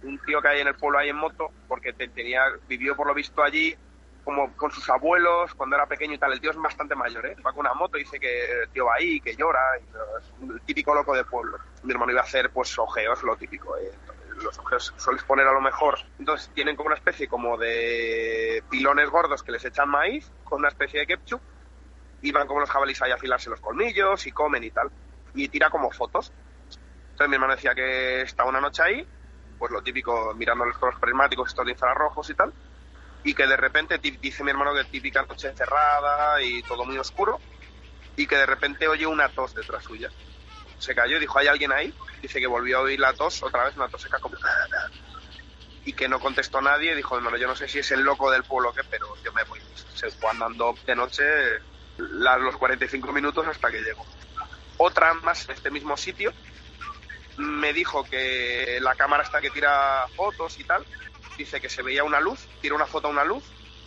un tío que hay en el pueblo ahí en moto, porque te- tenía, vivió por lo visto allí como con sus abuelos cuando era pequeño y tal. El tío es bastante mayor, ¿eh? Va con una moto y dice que el tío va ahí, que llora, y, pero es el típico loco del pueblo. Mi hermano iba a hacer pues ojeos, lo típico, ¿eh? Los ojeos sueles poner a lo mejor. Entonces tienen como una especie como de pilones gordos que les echan maíz con una especie de ketchup y van como los jabalíes ahí a afilarse los colmillos y comen y tal. Y tira como fotos. Entonces mi hermano decía que estaba una noche ahí, pues lo típico, mirando los colores prismáticos, estos de infrarrojos y tal, y que de repente, dice mi hermano que típica noche cerrada y todo muy oscuro, y que de repente oye una tos detrás suya. Se cayó dijo, ¿hay alguien ahí? Dice que volvió a oír la tos, otra vez una tos seca como... Y que no contestó nadie, dijo, hermano, yo no sé si es el loco del pueblo o qué, pero yo me voy. Se fue andando de noche los 45 minutos hasta que llegó. Otra más en este mismo sitio me dijo que la cámara está que tira fotos y tal, dice que se veía una luz, tiró una foto a una luz,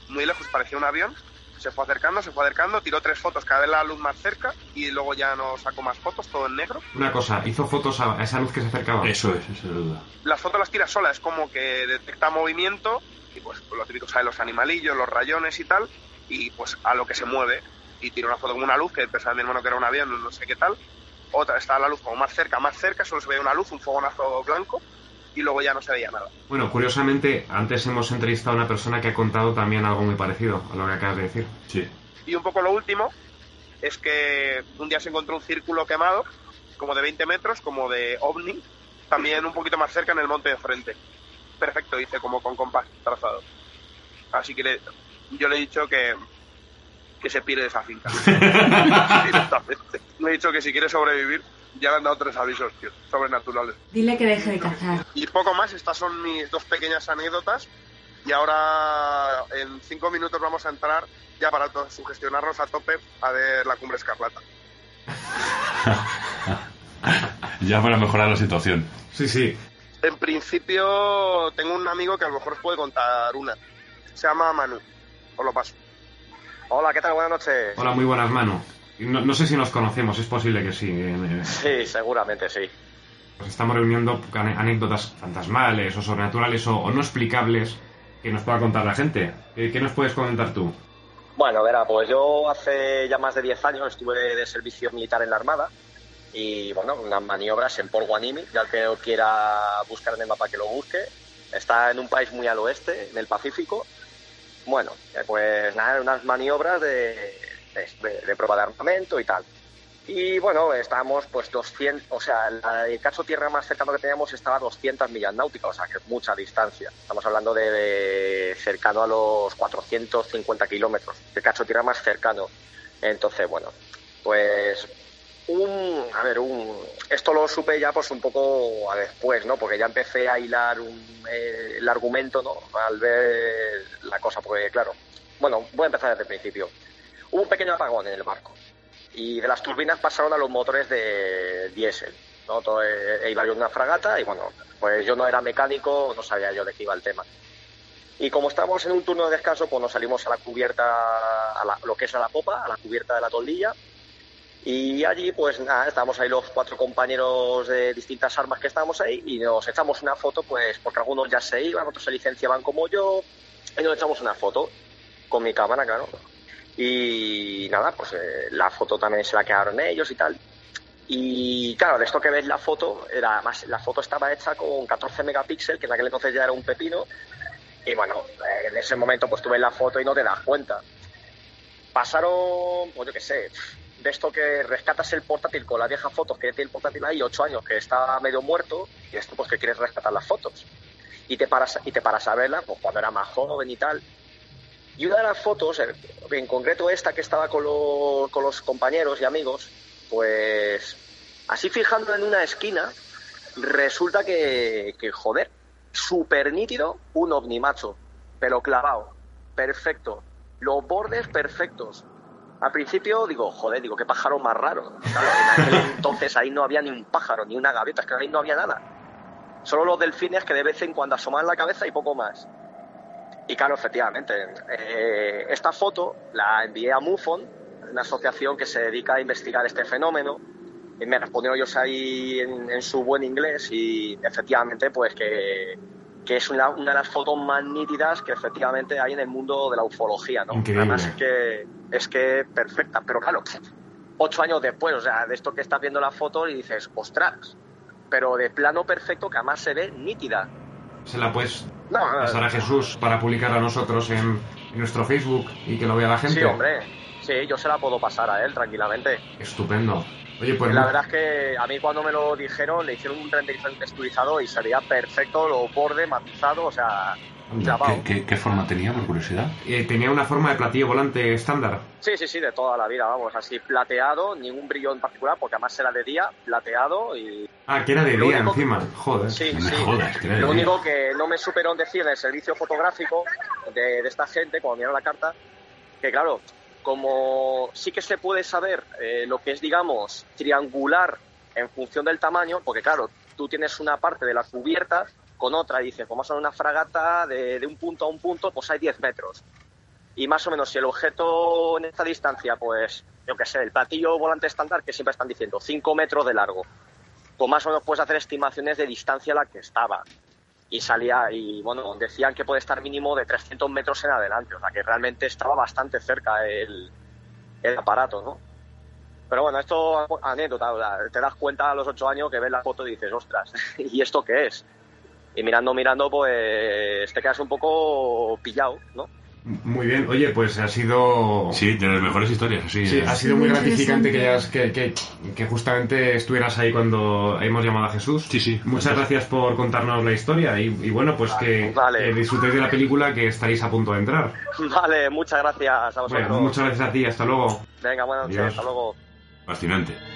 muy lejos, parecía un avión, se fue acercando, se fue acercando, tiró tres fotos, cada vez la luz más cerca y luego ya no sacó más fotos, todo en negro. Una cosa, hizo fotos a, esa luz que se acercaba. Eso es, esa es la duda. Las fotos las tira sola, es como que detecta movimiento y pues lo típico sabe los animalillos, los rayones y tal, y pues a lo que se mueve. Y tira una foto como una luz, que pensaba mi hermano que era un avión, no sé qué tal. Otra, está la luz como más cerca, más cerca, solo se veía una luz, un fogonazo blanco, y luego ya no se veía nada. Bueno, curiosamente, antes hemos entrevistado a una persona que ha contado también algo muy parecido a lo que acabas de decir. Sí. Y un poco lo último es que un día se encontró un círculo quemado, como de 20 metros, como de ovni, también un poquito más cerca en el monte de frente. Perfecto, dice, como con compás trazado. Así que le- yo le he dicho que, que se pire de esa finca. Directamente. Le he dicho que si quiere sobrevivir, ya le han dado tres avisos, tío, sobrenaturales. Dile que deje de cazar. Y poco más, estas son mis dos pequeñas anécdotas. Y ahora en cinco minutos vamos a entrar ya para sugestionarnos a tope a ver la cumbre escarlata. Ya para mejorar la situación. Sí, sí. En principio tengo un amigo que a lo mejor os puede contar una. Se llama Manu. Os lo paso. Hola, ¿qué tal? Buenas noches. Hola, muy buenas, Manu. No, no sé si nos conocemos, es posible que sí. eh, Sí, seguramente sí. Pues estamos reuniendo anécdotas fantasmales o sobrenaturales o, o no explicables que nos pueda contar la gente. ¿Qué, qué nos puedes comentar tú? Bueno, verá, pues yo hace ya más de 10 años estuve de servicio militar en la Armada y, bueno, unas maniobras en Port Guanimi, ya el que quiera buscar en el mapa que lo busque. Está en un país muy al oeste, en el Pacífico. Bueno, eh, pues nada, unas maniobras de, de, de prueba de armamento y tal. Y bueno, estábamos pues 200, o sea, el cacho tierra más cercano que teníamos estaba a 200 millas náuticas, o sea, que es mucha distancia. Estamos hablando de, de cercano a los 450 kilómetros, el cacho tierra más cercano. Entonces, bueno, pues un, a ver, un, esto lo supe ya pues un poco a después, ¿no? Porque ya empecé a hilar un, eh, el argumento, ¿no? Al ver la cosa, porque claro, bueno, voy a empezar desde el principio. Hubo un pequeño apagón en el barco y de las turbinas pasaron a los motores de diésel, ¿no? Todo, eh, iba yo en una fragata y bueno, pues yo no era mecánico, no sabía yo de qué iba el tema. Y como estábamos en un turno de descanso, pues nos salimos a la cubierta, a la- lo que es a la popa, a la cubierta de la toldilla, y allí, pues nada, estábamos ahí los cuatro compañeros de distintas armas que estábamos ahí y nos echamos una foto, pues porque algunos ya se iban, otros se licenciaban como yo, y nos echamos una foto con mi cámara, claro. Y nada, pues eh, la foto también se la quedaron ellos y tal. Y claro, de esto que ves la foto, era más, la foto estaba hecha con 14 megapíxeles, que en aquel entonces ya era un pepino. Y bueno, eh, en ese momento pues tú ves la foto y no te das cuenta. Pasaron, pues yo qué sé, de esto que rescatas el portátil con las viejas fotos que tiene el portátil ahí, ocho años, que está medio muerto, y esto pues que quieres rescatar las fotos. Y te paras, y te paras a verla, pues cuando era más joven y tal. Y una de las fotos, en concreto esta que estaba con los, compañeros y amigos, pues así fijando en una esquina, resulta que, que joder, súper nítido, un ovni macho, pero clavado, perfecto, los bordes perfectos. Al principio digo, joder, digo, qué pájaro más raro. En aquel entonces ahí no había ni un pájaro, ni una gaviota, es que ahí no había nada. Solo los delfines que de vez en cuando asoman la cabeza y poco más. Y claro, efectivamente, eh, esta foto la envié a MUFON, una asociación que se dedica a investigar este fenómeno, y me respondieron ellos ahí en, en su buen inglés y efectivamente pues que, que es una, una de las fotos más nítidas que efectivamente hay en el mundo de la ufología, ¿no? Increíble. Además es que es que perfecta, pero claro, ocho años después, o sea, de esto que estás viendo la foto y dices, ostras, pero de plano perfecto que además se ve nítida. Se la puedes No, no, pasar a Jesús para publicarla a nosotros en, en nuestro Facebook y que lo vea la gente. Sí, hombre, sí, yo se la puedo pasar a él tranquilamente. Estupendo. Oye, pues la verdad es que a mí cuando me lo dijeron le hicieron un renderizado texturizado y sería perfecto, los bordes matizado, o sea. ¿Qué, qué, qué forma tenía, por curiosidad? eh, tenía una forma de platillo volante estándar. Sí, sí, sí, de toda la vida, vamos, así plateado, ningún brillo en particular, porque además era de día, plateado y... Ah, que era de día único que- encima. Joder. Sí, no me sí. jodas, que era de Lo día. único que no me supieron decir en el servicio fotográfico de, de esta gente, cuando me dieron la carta, que claro, como sí que se puede saber eh, lo que es, digamos, triangular en función del tamaño, porque claro, tú tienes una parte de la cubierta con otra y dices, como son una fragata de, de un punto a un punto, pues hay 10 metros. Y más o menos si el objeto en esta distancia, pues, yo qué sé, el platillo volante estándar que siempre están diciendo, 5 metros de largo, pues más o menos puedes hacer estimaciones de distancia a la que estaba. Y salía, y bueno, decían que puede estar mínimo de 300 metros en adelante, o sea que realmente estaba bastante cerca el, el aparato, ¿no? Pero bueno, esto anécdota, te das cuenta a los 8 años que ves la foto y dices, ostras, ¿y esto qué es? Y mirando, mirando, pues te quedas un poco pillado, ¿no? Muy bien. Oye, pues ha sido... Sí, de las mejores historias. Sí, eh. ha sido muy gratificante que, hayas- que, que, que justamente estuvieras ahí cuando hemos llamado a Jesús. Sí, sí. Muchas gracias por contarnos la historia y, y bueno, pues que, Vale. que disfrutéis de la película que estaréis a punto de entrar. Vale, muchas gracias a vosotros. Bueno, muchas gracias a ti, hasta luego. Venga, buenas noches, hasta luego. Fascinante.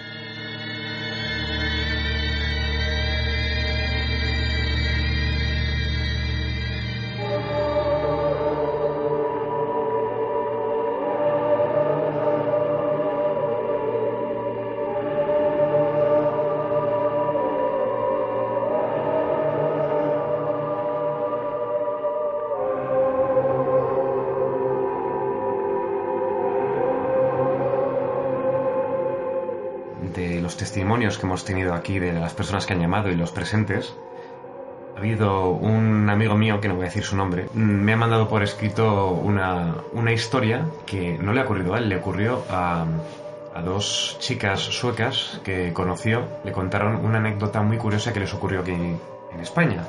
Testimonios que hemos tenido aquí de las personas que han llamado y los presentes, ha habido un amigo mío, que no voy a decir su nombre, me ha mandado por escrito una, una historia que no le ha ocurrido a él, le ocurrió a, a dos chicas suecas que conoció, le contaron una anécdota muy curiosa que les ocurrió aquí en España.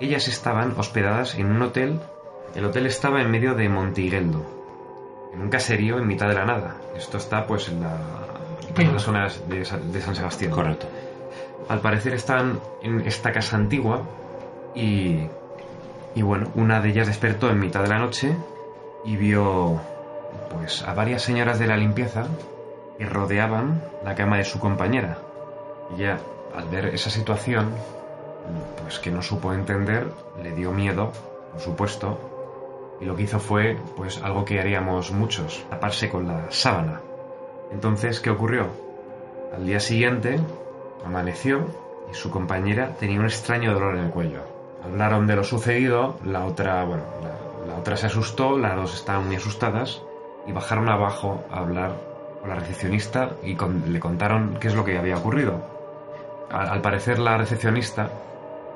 Ellas estaban hospedadas en un hotel, el hotel estaba en medio de Montigeldo, en un caserío en mitad de la nada. Esto está pues en la, en las zonas de, Sa- de San Sebastián. Correcto. Al parecer están en esta casa antigua y, y bueno, una de ellas despertó en mitad de la noche y vio pues a varias señoras de la limpieza que rodeaban la cama de su compañera. Ella, al ver esa situación, pues que no supo entender, le dio miedo, por supuesto, y lo que hizo fue, pues algo que haríamos muchos, taparse con la sábana. Entonces, ¿qué ocurrió? Al día siguiente, amaneció y su compañera tenía un extraño dolor en el cuello. Hablaron de lo sucedido, la otra, bueno, la, otra se asustó, las dos estaban muy asustadas y bajaron abajo a hablar con la recepcionista y con- le contaron qué es lo que había ocurrido. Al, al parecer la recepcionista,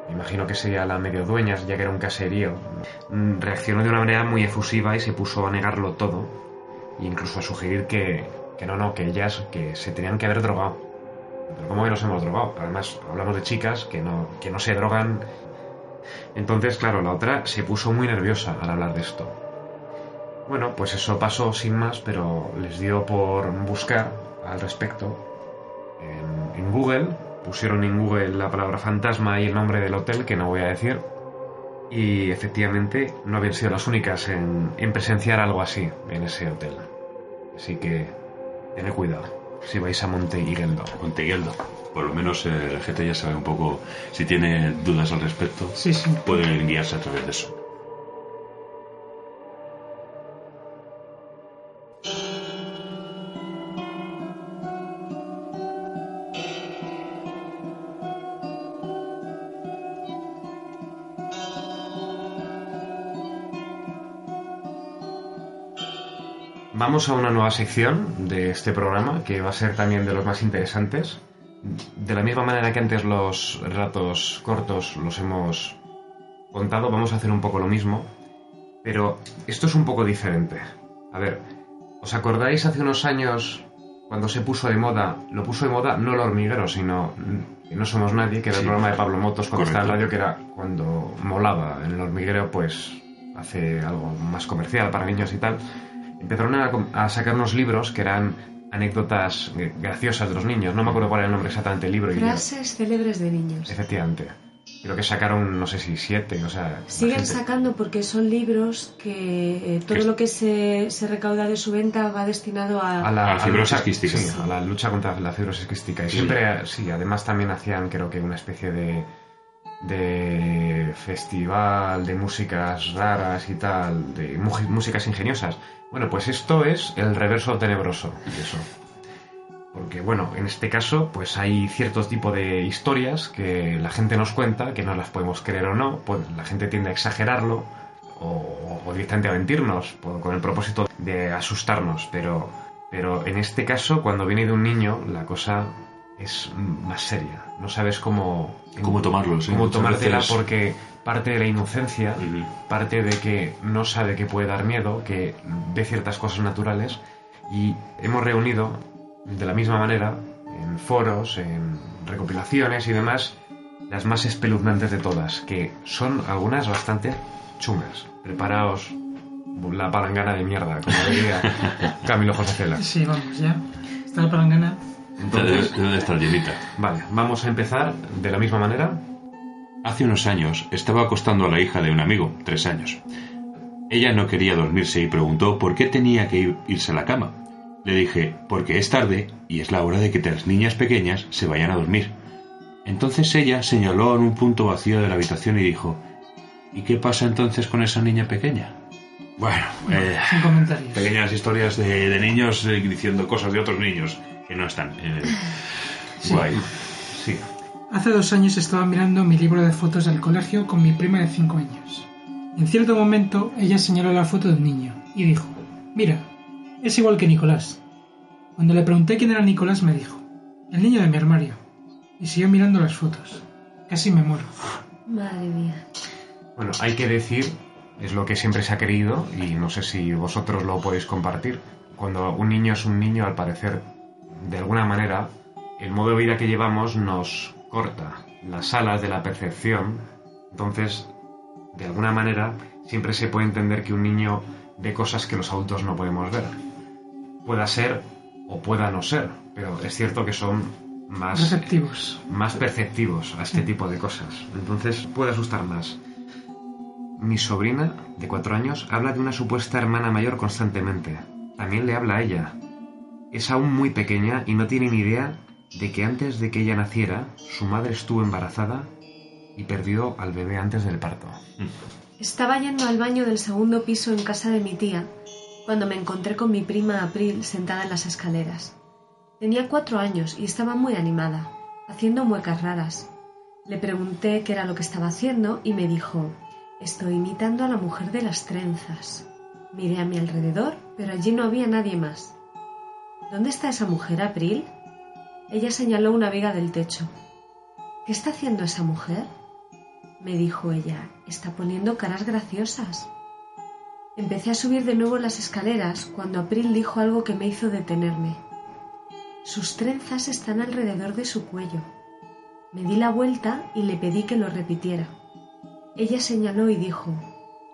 me imagino que sería la medio dueña, ya que era un caserío, mm, reaccionó de una manera muy efusiva y se puso a negarlo todo e incluso a sugerir que, que no, no, que ellas que se tenían que haber drogado. Pero ¿cómo que nos hemos drogado? Además, hablamos de chicas que no, que no se drogan. Entonces, claro, la otra se puso muy nerviosa al hablar de esto. Bueno, pues eso pasó sin más, pero les dio por buscar al respecto en, en Google. Pusieron en Google la palabra fantasma y el nombre del hotel, que no voy a decir. Y efectivamente no habían sido las únicas en, en presenciar algo así en ese hotel. Así que tened cuidado si vais a Monte Higueldo. Montegueldo. Por lo menos eh, la gente ya sabe un poco, si tiene dudas al respecto, Sí, sí. pueden guiarse a través de eso. Vamos a una nueva sección de este programa que va a ser también de los más interesantes. De la misma manera que antes los relatos cortos los hemos contado, vamos a hacer un poco lo mismo, pero esto es un poco diferente. A ver, ¿os acordáis hace unos años cuando se puso de moda? Lo puso de moda no el hormiguero, sino No somos nadie, que era el Sí. programa de Pablo Motos cuando estaba en radio, que era cuando molaba. En el hormiguero, pues hace algo más comercial para niños y tal empezaron a, a sacar unos libros que eran anécdotas graciosas de los niños. No me acuerdo cuál era el nombre exactamente del libro. y yo- Frases célebres de niños. efectivamente. Creo que sacaron, no sé si siete, o sea... Siguen gente- sacando porque son libros que eh, todo Es- lo que se, se recauda de su venta va destinado a... a la, A la fibrosis quística. sí, a la lucha contra la fibrosis quística. Y Sí. siempre, sí, además también hacían, creo que una especie de, de festival de músicas raras y tal, de músicas ingeniosas. Bueno, pues esto es el reverso tenebroso eso. Porque, bueno, en este caso, pues hay cierto tipo de historias que la gente nos cuenta, que no las podemos creer o no, pues la gente tiende a exagerarlo o, o directamente a mentirnos con el propósito de asustarnos, pero, pero en este caso, cuando viene de un niño, la cosa es más seria. No sabes cómo, Cómo tomarlo, sí. cómo tomártela veces- porque parte de la inocencia, parte de que no sabe que puede dar miedo, que ve ciertas cosas naturales y hemos reunido de la misma manera en foros, en recopilaciones y demás las más espeluznantes de todas, que son algunas bastante chungas. Preparaos la palangana de mierda, como diría Camilo José Cela. Sí, vamos, ya. Está la palangana. Entonces, Debe, debe de estar llenita. vale, vamos a empezar de la misma manera. Hace unos años estaba acostando a la hija de un amigo, tres años. Ella no quería dormirse y preguntó por qué tenía que ir- irse a la cama. Le dije, porque es tarde y es la hora de que las niñas pequeñas se vayan a dormir. Entonces ella señaló en un punto vacío de la habitación y dijo, ¿y qué pasa entonces con esa niña pequeña? Bueno, eh, Sin comentarios. pequeñas historias de, de niños eh, diciendo cosas de otros niños que no están. eh, Guay. Sí, Hace dos años estaba mirando mi libro de fotos del colegio con mi prima de 5 años. En cierto momento ella señaló la foto de un niño y dijo, mira, es igual que Nicolás. Cuando le pregunté quién era Nicolás me dijo, el niño de mi armario. Y siguió mirando las fotos. Casi me muero. Madre mía. Bueno, hay que decir, es lo que siempre se ha querido, y no sé si vosotros lo podéis compartir. Cuando un niño es un niño, al parecer, de alguna manera, el modo de vida que llevamos nos corta las alas de la percepción. Entonces, de alguna manera, siempre se puede entender que un niño ve cosas que los adultos no podemos ver. Pueda ser o pueda no ser, pero es cierto que son más Receptivos. más perceptivos a este tipo de cosas. Entonces puede asustar más. Mi sobrina, de cuatro años, habla de una supuesta hermana mayor constantemente. También le habla a ella. es aún muy pequeña y no tiene ni idea de que antes de que ella naciera, su madre estuvo embarazada y perdió al bebé antes del parto. Estaba yendo al baño del segundo piso en casa de mi tía cuando me encontré con mi prima April sentada en las escaleras. Tenía cuatro años y estaba muy animada, haciendo muecas raras. Le pregunté qué era lo que estaba haciendo y me dijo, estoy imitando a la mujer de las trenzas. Miré a mi alrededor, pero allí no había nadie más. ¿Dónde está esa mujer, April? Ella señaló una viga del techo. ¿Qué está haciendo esa mujer? Me dijo ella, está poniendo caras graciosas. Empecé a subir de nuevo las escaleras cuando April dijo algo que me hizo detenerme. Sus trenzas están alrededor de su cuello. Me di la vuelta y le pedí que lo repitiera. Ella señaló y dijo,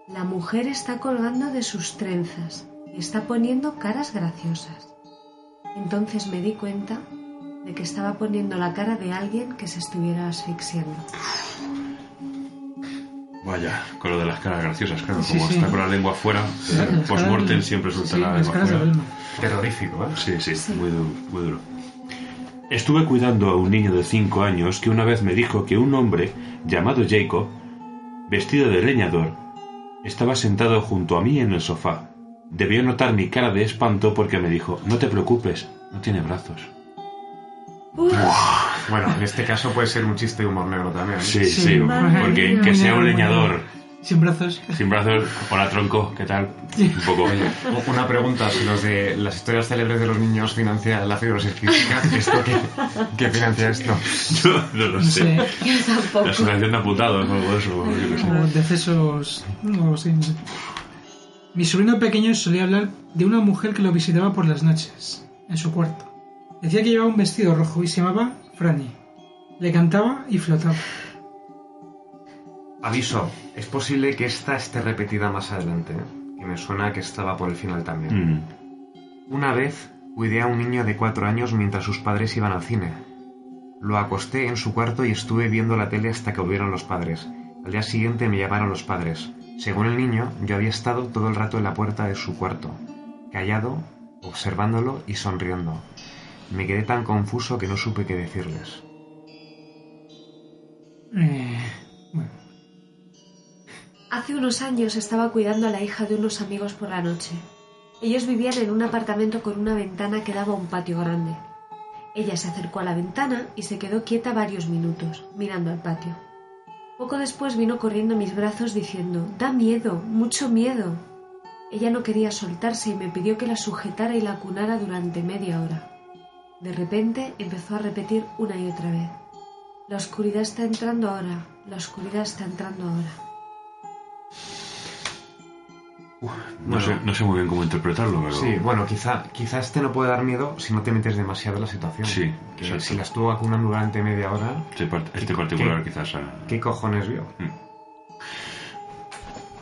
la mujer está colgando de sus trenzas y está poniendo caras graciosas. Entonces me di cuenta de que estaba poniendo la cara de alguien que se estuviera asfixiando. Vaya, con lo de las caras graciosas, claro, Sí, como sí. está con la lengua afuera, Sí, post-mortem siempre suelta sí, la lengua afuera. Terrorífico, ¿eh? Sí, sí, Sí. Muy, duro, muy duro. Estuve cuidando a un niño de 5 años que una vez me dijo que un hombre llamado Jacob, vestido de leñador, estaba sentado junto a mí en el sofá. Debió notar mi cara de espanto porque me dijo, no te preocupes, no tiene brazos. Bueno, en este caso puede ser un chiste de humor negro también. ¿eh? Sí, Sí, sí, porque mía. que sea un leñador Sin brazos. sin brazos, hola tronco, ¿qué tal? Sí. Un poco. Oye, una pregunta, si los de las historias célebres de los niños financia la fibrosis quística, ¿esto qué, qué financia esto? Yo no lo No sé. sé. Yo tampoco. La asociación de amputados o algo de eso. O decesos. No sé, no sé. Mi sobrino pequeño solía hablar de una mujer que lo visitaba por las noches, en su cuarto. Decía que llevaba un vestido rojo y se llamaba Franny. Le cantaba y flotaba. Aviso, es posible que esta esté repetida más adelante, ¿eh? que me suena que estaba por el final también. Mm. Una vez cuidé a un niño de cuatro años mientras sus padres iban al cine. Lo acosté en su cuarto y estuve viendo la tele hasta que volvieron los padres. Al día siguiente me llamaron los padres. Según el niño, yo había estado todo el rato en la puerta de su cuarto, callado, observándolo y sonriendo. Me quedé tan confuso que no supe qué decirles. Eh, bueno, Hace unos años estaba cuidando a la hija de unos amigos por la noche. Ellos vivían en un apartamento con una ventana que daba a un patio grande. Ella se acercó a la ventana y se quedó quieta varios minutos, mirando al patio. Poco después vino corriendo a mis brazos diciendo, Da miedo, mucho miedo. Ella no quería soltarse y me pidió que la sujetara y la cunara durante media hora. De repente empezó a repetir una y otra vez. La oscuridad está entrando ahora, la oscuridad está entrando ahora. No, sé, no sé muy bien cómo interpretarlo, pero... Sí, bueno, quizá, quizá este no puede dar miedo si no te metes demasiado en la situación. Sí, Que si la estuvo vacunando durante media hora, Este, part- este particular quizás... ah. ¿qué cojones vio?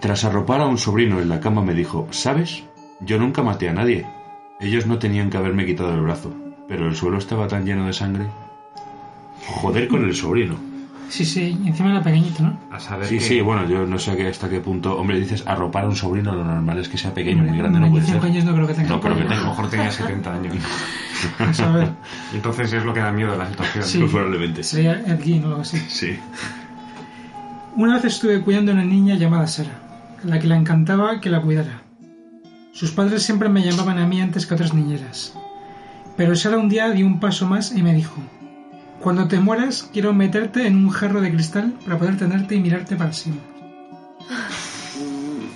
Tras arropar a un sobrino en la cama me dijo, ¿sabes? Yo nunca maté a nadie. Ellos no tenían que haberme quitado el brazo, pero el suelo estaba tan lleno de sangre. Joder con el sobrino. Sí, sí, encima era pequeñito, ¿no? A saber Sí, que- sí, bueno, yo no sé hasta qué punto... Hombre, dices arropar a un sobrino, lo normal es que sea pequeño, muy grande no puede 25 ser. años no creo que tenga. No creo que A lo tenga. mejor tenía 70 años. A saber, Entonces es lo que da miedo a la situación. Sí. Probablemente. sería Ed Gein o algo así. Sí. Una vez estuve cuidando a una niña llamada Sara, a la que le encantaba que la cuidara. Sus padres siempre me llamaban a mí antes que a otras niñeras. Pero Sara un día dio un paso más y me dijo, cuando te mueras quiero meterte en un jarro de cristal para poder tenerte y mirarte para siempre.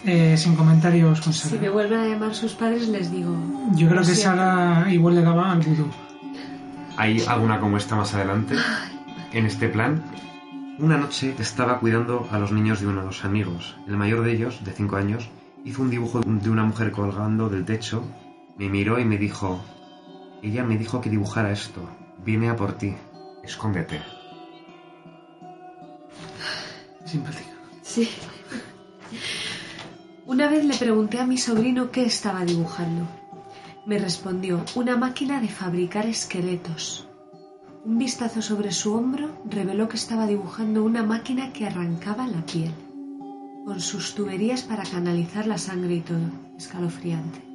Eh, sin comentarios con Si Sara. me vuelven a llamar sus padres les digo... Yo creo "Lo que siento". Sara igual le daba al vudú. Hay alguna como esta más adelante. En este plan, una noche estaba cuidando a los niños de unos amigos. El mayor de ellos, de 5 años, hizo un dibujo de una mujer colgando del techo, me miró y me dijo, ella me dijo que dibujara esto, viene a por ti, escóndete. Simpático. Sí. Una vez le pregunté a mi sobrino qué estaba dibujando. Me respondió una máquina de fabricar esqueletos. Un vistazo sobre su hombro reveló que estaba dibujando una máquina que arrancaba la piel, con sus tuberías para canalizar la sangre y todo. Escalofriante.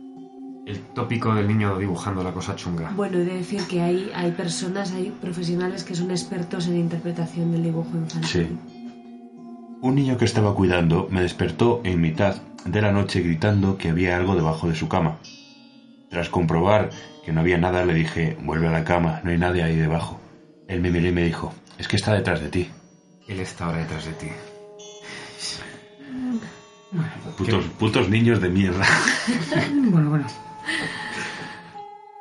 El tópico del niño dibujando la cosa chunga. Bueno, he de decir que hay, hay personas, hay profesionales que son expertos en interpretación del dibujo infantil. Sí. Un niño que estaba cuidando me despertó en mitad de la noche gritando que había algo debajo de su cama. Tras comprobar que no había nada, le dije, vuelve a la cama, no hay nadie ahí debajo. Él me miró y me dijo, es que está detrás de ti. Él está ahora detrás de ti. Putos, putos niños de mierda. Bueno, bueno.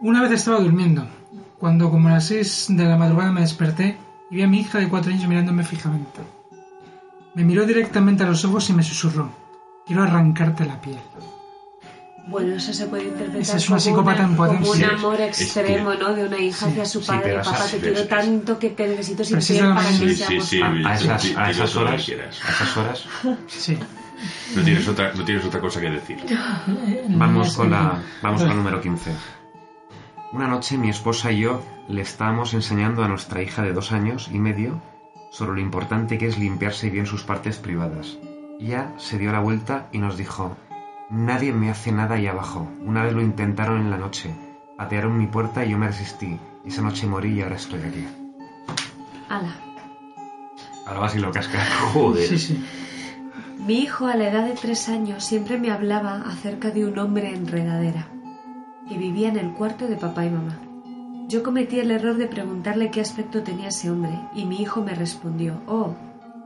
Una vez estaba durmiendo, cuando como a las 6 de la madrugada me desperté y vi a mi hija de 4 años mirándome fijamente. Me miró directamente a los ojos y me susurró, quiero arrancarte la piel. Bueno, eso se puede interpretar Esa es una como, en un amor Es que- extremo, ¿no? De una hija Sí, hacia su sí, padre. pero Papá, te quiero tanto que te necesito sin piel para que. Sí, seamos sí, sí. padres. A esas, a horas, a esas horas, Sí. No tienes otra, no tienes otra cosa que decir. vamos con la, vamos con el número 15. Una noche mi esposa y yo le estábamos enseñando a nuestra hija de dos años y medio sobre lo importante que es limpiarse bien sus partes privadas. Ella se dio la vuelta y nos dijo, nadie me hace nada ahí abajo. Una vez lo intentaron en la noche. Patearon mi puerta y yo me resistí. Esa noche morí y ahora estoy aquí. Ala. Ahora vas y lo cascas. Joder. Sí, sí. Mi hijo a la edad de tres años siempre me hablaba acerca de un hombre enredadera que vivía en el cuarto de papá y mamá. Yo cometí el error de preguntarle qué aspecto tenía ese hombre y mi hijo me respondió, oh,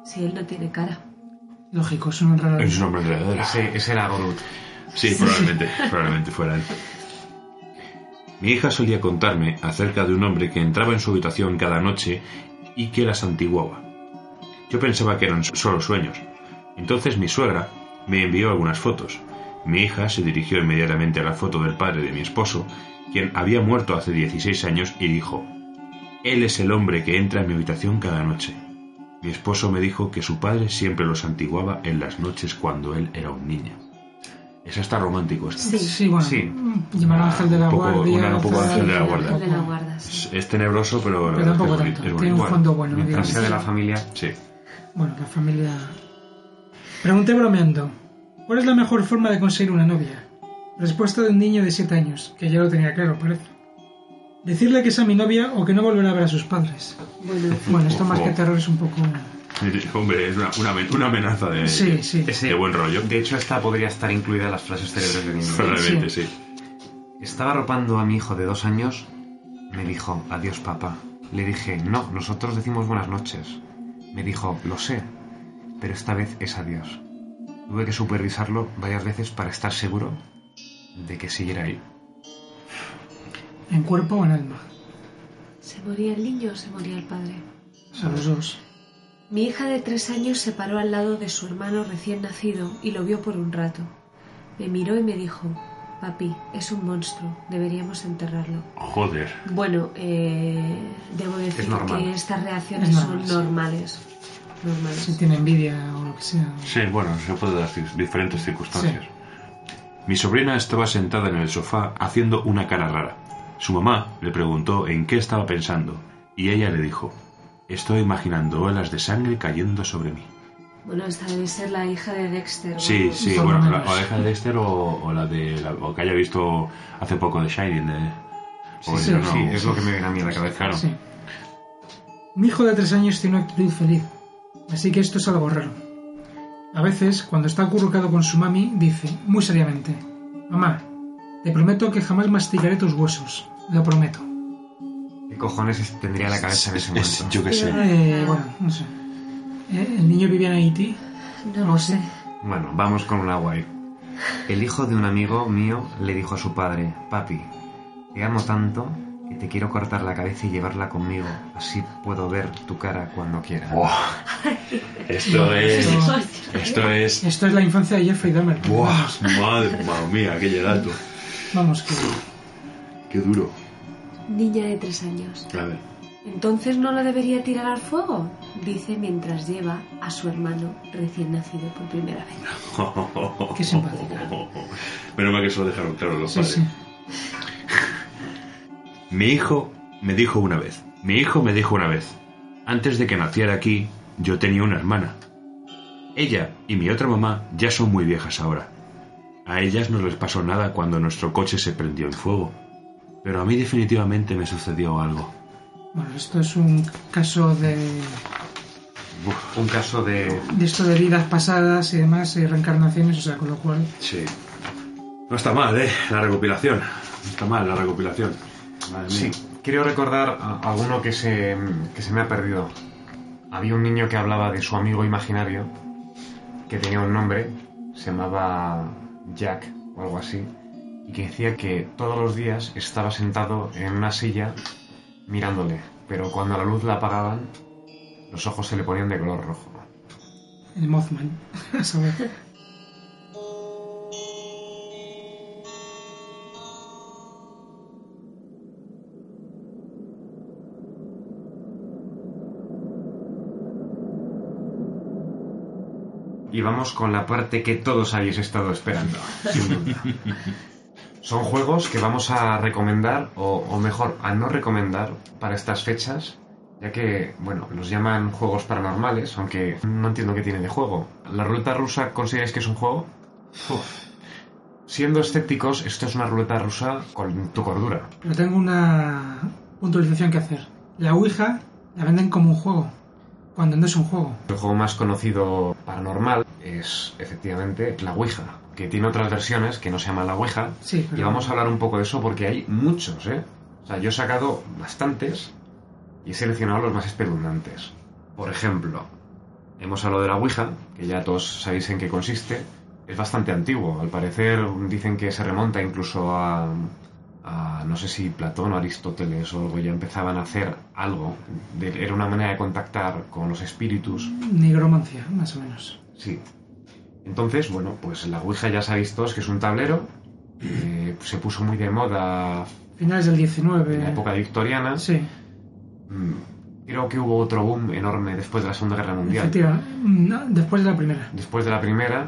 si él no tiene cara. Lógico, es un raro. Es un hombre enredadera. Ese, ese era Gorut. Sí, probablemente, probablemente fuera él. Mi hija solía contarme acerca de un hombre que entraba en su habitación cada noche y que la santiguaba. Yo pensaba que eran solo sueños. Entonces mi suegra me envió algunas fotos. Mi hija se dirigió inmediatamente a la foto del padre de mi esposo, quien había muerto hace 16 años, y dijo, Él es el hombre que entra en mi habitación cada noche. Mi esposo me dijo que su padre siempre lo santiguaba en las noches cuando él era un niño. Eso está romántico esto. Sí. Sí, bueno. Sí. Llamar al ángel de la Un poco- guardia. una- un poco ángel de la de guarda, sí. Es, es tenebroso, pero, la Pero tampoco es bonito, es Tiene un fondo bueno. Mientras sea de la familia. Sí. Bueno, la familia. Pregunté bromeando: ¿Cuál es la mejor forma de conseguir una novia? Respuesta de un niño de 7 años, que ya lo tenía claro, parece. Decirle que es a mi novia o que no volverá a ver a sus padres. Bueno, esto más que terror es un poco. Hombre, es una, una, amen- una amenaza de, Sí, sí. Ese- de buen rollo. De hecho, esta podría estar incluida en las frases célebres de niño. Probablemente, sí. Estaba arropando a mi hijo de dos años. Me dijo, adiós papá. Le dije, no, nosotros decimos buenas noches. Me dijo, lo sé, pero esta vez es adiós. Tuve que supervisarlo varias veces para estar seguro de que siguiera ahí. ¿En cuerpo o en alma? ¿Se moría el niño o se moría el padre? Sea, los dos. Mi hija de tres años se paró al lado de su hermano recién nacido y lo vio por un rato. Me miró y me dijo, papi, es un monstruo, deberíamos enterrarlo. Joder. Bueno, eh, debo decir que estas reacciones Es son normal, sí. Normales. Si tiene envidia o lo que sea. Sí, bueno, se puede dar diferentes circunstancias. Mi sobrina estaba sentada en el sofá haciendo una cara rara. Su mamá le preguntó en qué estaba pensando y ella le dijo, estoy imaginando olas de sangre cayendo sobre mí. Bueno, esta debe ser la hija de Dexter. Sí, vamos. sí, bueno, la, o la hija de Dexter o, o la de la- o que haya visto hace poco de Shining. De, o Sí, sí, no- Sí, es lo que me viene a mí a la cabeza. Claro. Sí. Mi hijo de tres años tiene una actitud feliz, así que esto es algo raro. A veces, cuando está acurrucado con su mami, dice, muy seriamente, Mamá, te prometo que jamás masticaré tus huesos, lo prometo. ¿Qué cojones tendría la cabeza en ese Es- momento? yo qué sé. Eh, bueno, no sé. Eh, ¿El niño vivía en Haití? No lo sé. Bueno, vamos con una guay. El hijo de un amigo mío le dijo a su padre, papi, te amo tanto te quiero cortar la cabeza y llevarla conmigo, así puedo ver tu cara cuando quiera. Esto es. Esto- es. Esto es la infancia de Jeffrey Dahmer. Buah, madre, madre mía, qué llegato. Vamos, que... Qué duro. Niña de tres años. A ver. Entonces no la debería tirar al fuego, dice mientras lleva a su hermano recién nacido por primera vez. Qué simpática. Menos mal que se lo dejaron claro los Sí, padres. sí. Mi hijo me dijo una vez. Mi hijo me dijo una vez. Antes de que naciera aquí, yo tenía una hermana. Ella y mi otra mamá ya son muy viejas ahora. A ellas no les pasó nada cuando nuestro coche se prendió en fuego. Pero a mí definitivamente me sucedió algo. Bueno, esto es un caso de, Uf, un caso de... de esto de vidas pasadas y demás, y reencarnaciones, o sea, con lo cual... Sí. No está mal, ¿eh? La recopilación. No está mal la recopilación. Madre Sí, mía. quiero recordar a- alguno que se, que se me ha perdido. Había un niño que hablaba de su amigo imaginario, que tenía un nombre, se llamaba Jack o algo así, y que decía que todos los días estaba sentado en una silla mirándole, pero cuando la luz la apagaban, los ojos se le ponían de color rojo. El Mothman, a Y vamos con la parte que todos habéis estado esperando, sin duda. Son juegos que vamos a recomendar, o, o mejor, a no recomendar para estas fechas, ya que, bueno, los llaman juegos paranormales, aunque no entiendo qué tiene de juego. ¿La ruleta rusa consideráis que es un juego? Uf. Siendo escépticos, esto es una ruleta rusa con tu cordura. Pero tengo una puntualización que hacer. La Ouija la venden como un juego, cuando no es un juego. El juego más conocido paranormal es, efectivamente, la Ouija, que tiene otras versiones que no se llama la Ouija, Sí, pero... Y vamos a hablar un poco de eso porque hay muchos, ¿eh? O sea, yo he sacado bastantes y he seleccionado los más espeluznantes. Por ejemplo, hemos hablado de la Ouija, que ya todos sabéis en qué consiste. Es bastante antiguo, al parecer dicen que se remonta incluso a, a no sé si Platón o Aristóteles o algo, ya empezaban a hacer algo. De- era una manera de contactar con los espíritus. Nigromancia, más o menos. Sí. Entonces, bueno, pues la Ouija ya sabéis todos que es un tablero. eh, se puso muy de moda Finales del 19. en la época victoriana. Sí, Mm, Creo que hubo otro boom enorme después de la Segunda Guerra Mundial. efectiva. No, después de la primera. Después de la Primera,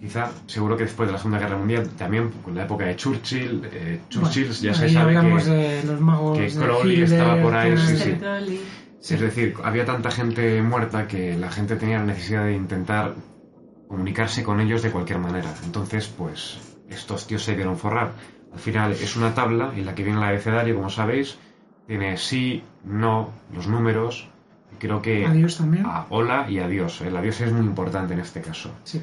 quizá, seguro que después de la Segunda Guerra Mundial, también con la época de Churchill. eh, Churchill Bueno, ya se sabe que, de los magos. que de Crowley Hitler, estaba por ahí, sí, sí. Es decir, había tanta gente muerta que la gente tenía la necesidad de intentar comunicarse con ellos de cualquier manera. Entonces, pues, estos tíos se dieron forrar. Al final es una tabla en la que viene el abecedario, como sabéis. Tiene sí, no, los números. Y creo que Adiós también. a hola y adiós. El adiós es muy importante en este caso. Sí.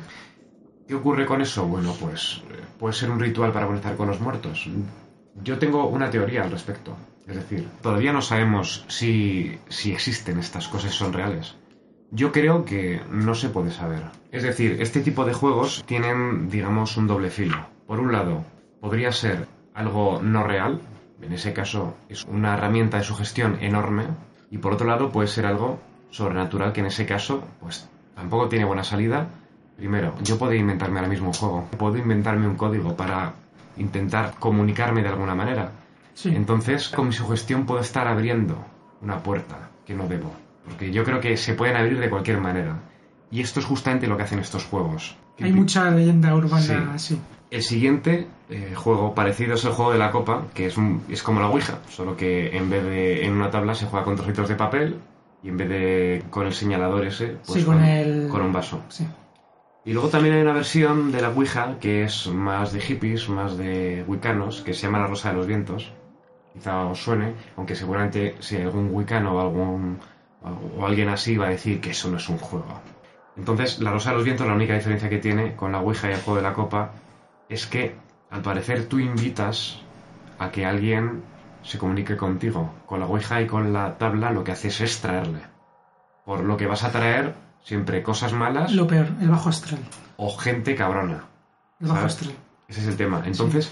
¿Qué ocurre con eso? Bueno, pues puede ser un ritual para conectar con los muertos. Yo tengo una teoría al respecto. Es decir, todavía no sabemos si, si existen estas cosas, son reales. Yo creo que no se puede saber. Es decir, este tipo de juegos tienen, digamos, un doble filo. Por un lado, podría ser algo no real, en ese caso es una herramienta de sugestión enorme, y por otro lado puede ser algo sobrenatural que en ese caso, pues tampoco tiene buena salida. Primero, yo puedo inventarme ahora mismo un juego, puedo inventarme un código para intentar comunicarme de alguna manera. Sí. Entonces, con mi sugestión puedo estar abriendo una puerta que no debo. Porque yo creo que se pueden abrir de cualquier manera. Y esto es justamente lo que hacen estos juegos. Hay mucha leyenda urbana Sí. así. El siguiente eh, juego parecido es el juego de la copa, que es, un- es como la Ouija, solo que en vez de en una tabla se juega con trocitos de papel y en vez de con el señalador ese, pues Sí, con el- con un vaso. Sí. Y luego también hay una versión de la Ouija que es más de hippies, más de wicanos, que se llama La Rosa de los Vientos. Quizá os suene, aunque seguramente si algún wicano o algún o alguien así va a decir que eso no es un juego. Entonces, La Rosa de los Vientos, la única diferencia que tiene con la Ouija y el juego de la copa es que, al parecer, tú invitas a que alguien se comunique contigo. Con la Ouija y con la tabla lo que haces es traerle. Por lo que vas a traer siempre cosas malas Lo peor, el bajo astral. o gente cabrona. El bajo ¿sabes? astral. Ese es el tema. Entonces,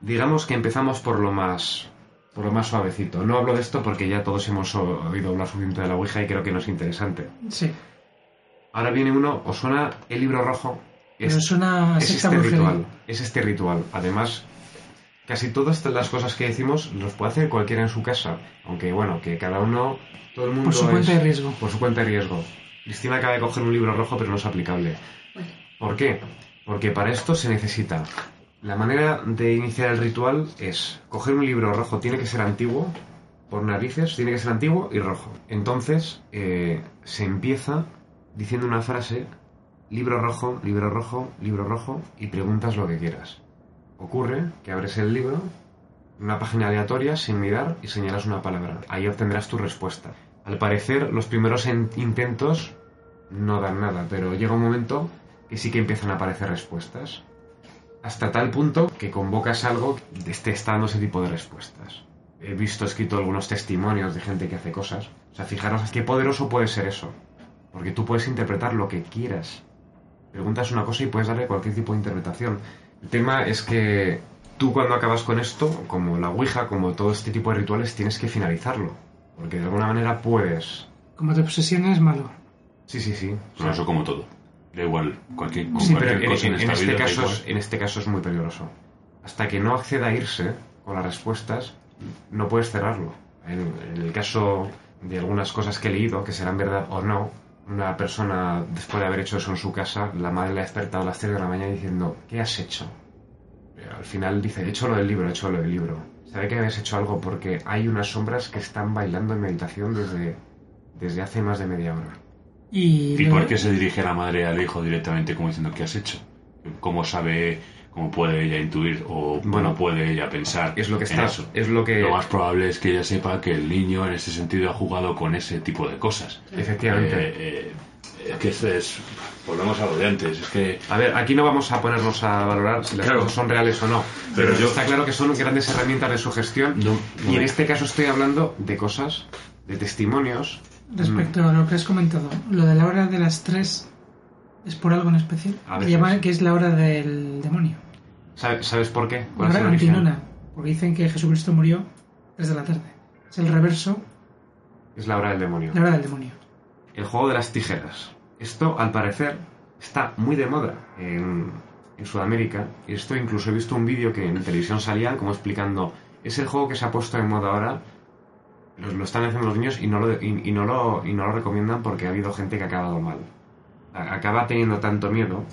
digamos que empezamos por lo más por lo más suavecito. No hablo de esto porque ya todos hemos oído hablar suficiente de la Ouija y creo que no es interesante. Sí. Ahora viene uno, ¿os suena el libro rojo? Pero suena es este ritual. Es este ritual. Además, casi todas las cosas que decimos los puede hacer cualquiera en su casa. Aunque bueno, que cada uno, todo el mundo Por su es- cuenta de riesgo. Por su cuenta de riesgo. Cristina acaba de coger un libro rojo, pero no es aplicable. ¿Por qué? Porque para esto se necesita. La manera de iniciar el ritual es coger un libro rojo, tiene que ser antiguo, por narices, tiene que ser antiguo y rojo. Entonces eh, se empieza diciendo una frase libro rojo, libro rojo, libro rojo y preguntas lo que quieras. Ocurre que abres el libro, una página aleatoria sin mirar y señalas una palabra. Ahí obtendrás tu respuesta. Al parecer, los primeros en- intentos no dan nada, pero llega un momento que sí que empiezan a aparecer respuestas. Hasta tal punto que convocas algo que esté está dando ese tipo de respuestas. He visto escrito algunos testimonios de gente que hace cosas. O sea, fijaros qué poderoso puede ser eso. Porque tú puedes interpretar lo que quieras. Preguntas una cosa y puedes darle cualquier tipo de interpretación. El tema es que tú cuando acabas con esto, como la Ouija, como todo este tipo de rituales, tienes que finalizarlo. Porque de alguna manera puedes... Como te obsesiones, malo. Sí, sí, sí. Bueno, eso como todo. Da igual, cualquier, con Sí, pero cualquier cosa en, en- en esta este vida da caso igual. es, en este caso es muy peligroso. Hasta que no acceda a irse con las respuestas, no puedes cerrarlo. En, en el caso de algunas cosas que he leído, que serán verdad o no, una persona, después de haber hecho eso en su casa, la madre le ha despertado a las 3 de la mañana diciendo, ¿qué has hecho? Pero al final dice, he hecho lo del libro, he hecho lo del libro. Sabe que habías hecho algo porque hay unas sombras que están bailando en meditación desde, desde hace más de media hora. Y, ¿Y por qué se dirige la madre al hijo directamente como diciendo qué has hecho? ¿Cómo sabe, cómo puede ella intuir o cómo Bueno, puede ella pensar Es lo que en está, eso? es lo que... Lo más probable es que ella sepa que el niño en ese sentido ha jugado con ese tipo de cosas. Efectivamente. Eh, eh, es que esto es... Volvemos a lo de antes. Es que A ver, aquí no vamos a ponernos a valorar si las Claro. cosas son reales o no, pero, Pero yo- está claro que son grandes herramientas de sugestión No, y no. en este caso estoy hablando de cosas, de testimonios. Respecto a lo que has comentado, lo de la hora de las 3 es por algo en especial. A Que veces. llaman que es la hora del demonio. ¿Sabe- ¿Sabes por qué? ¿Cuál es Hora el origen? antinona. Porque dicen que Jesucristo murió 3 de la tarde. Es el reverso, Es la hora del demonio. la hora del demonio. El juego de las tijeras. Esto, al parecer, está muy de moda en, en Sudamérica. Y esto incluso he visto un vídeo que en televisión salía como explicando, es el juego que se ha puesto de moda ahora. Lo, lo están haciendo los niños y no, lo, y, y no lo, y no lo recomiendan porque ha habido gente que ha acabado mal. A- Acaba teniendo tanto miedo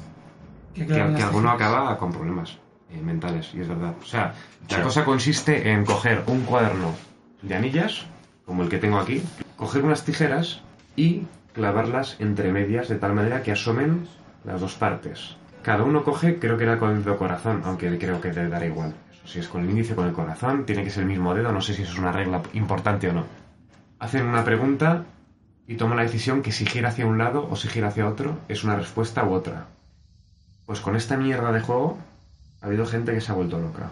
Que, que, que alguno acaba con problemas eh, mentales, y es verdad. O sea, la Sí. cosa consiste en coger un cuaderno de anillas, como el que tengo aquí, coger unas tijeras y clavarlas entre medias de tal manera que asomen las dos partes. Cada uno coge, creo que era con el dedo corazón, aunque creo que te dará igual. Si es con el índice, con el corazón, tiene que ser el mismo dedo, no sé si eso es una regla importante o no. Hacen una pregunta y toman la decisión que si gira hacia un lado o si gira hacia otro es una respuesta u otra. Pues con esta mierda de juego ha habido gente que se ha vuelto loca.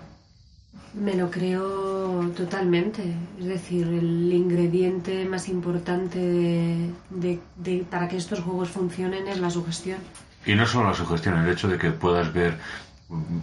Me lo creo totalmente. Es decir, el ingrediente más importante de, de- de- para que estos juegos funcionen es la sugestión. Y no solo la sugestión, el hecho de que puedas ver,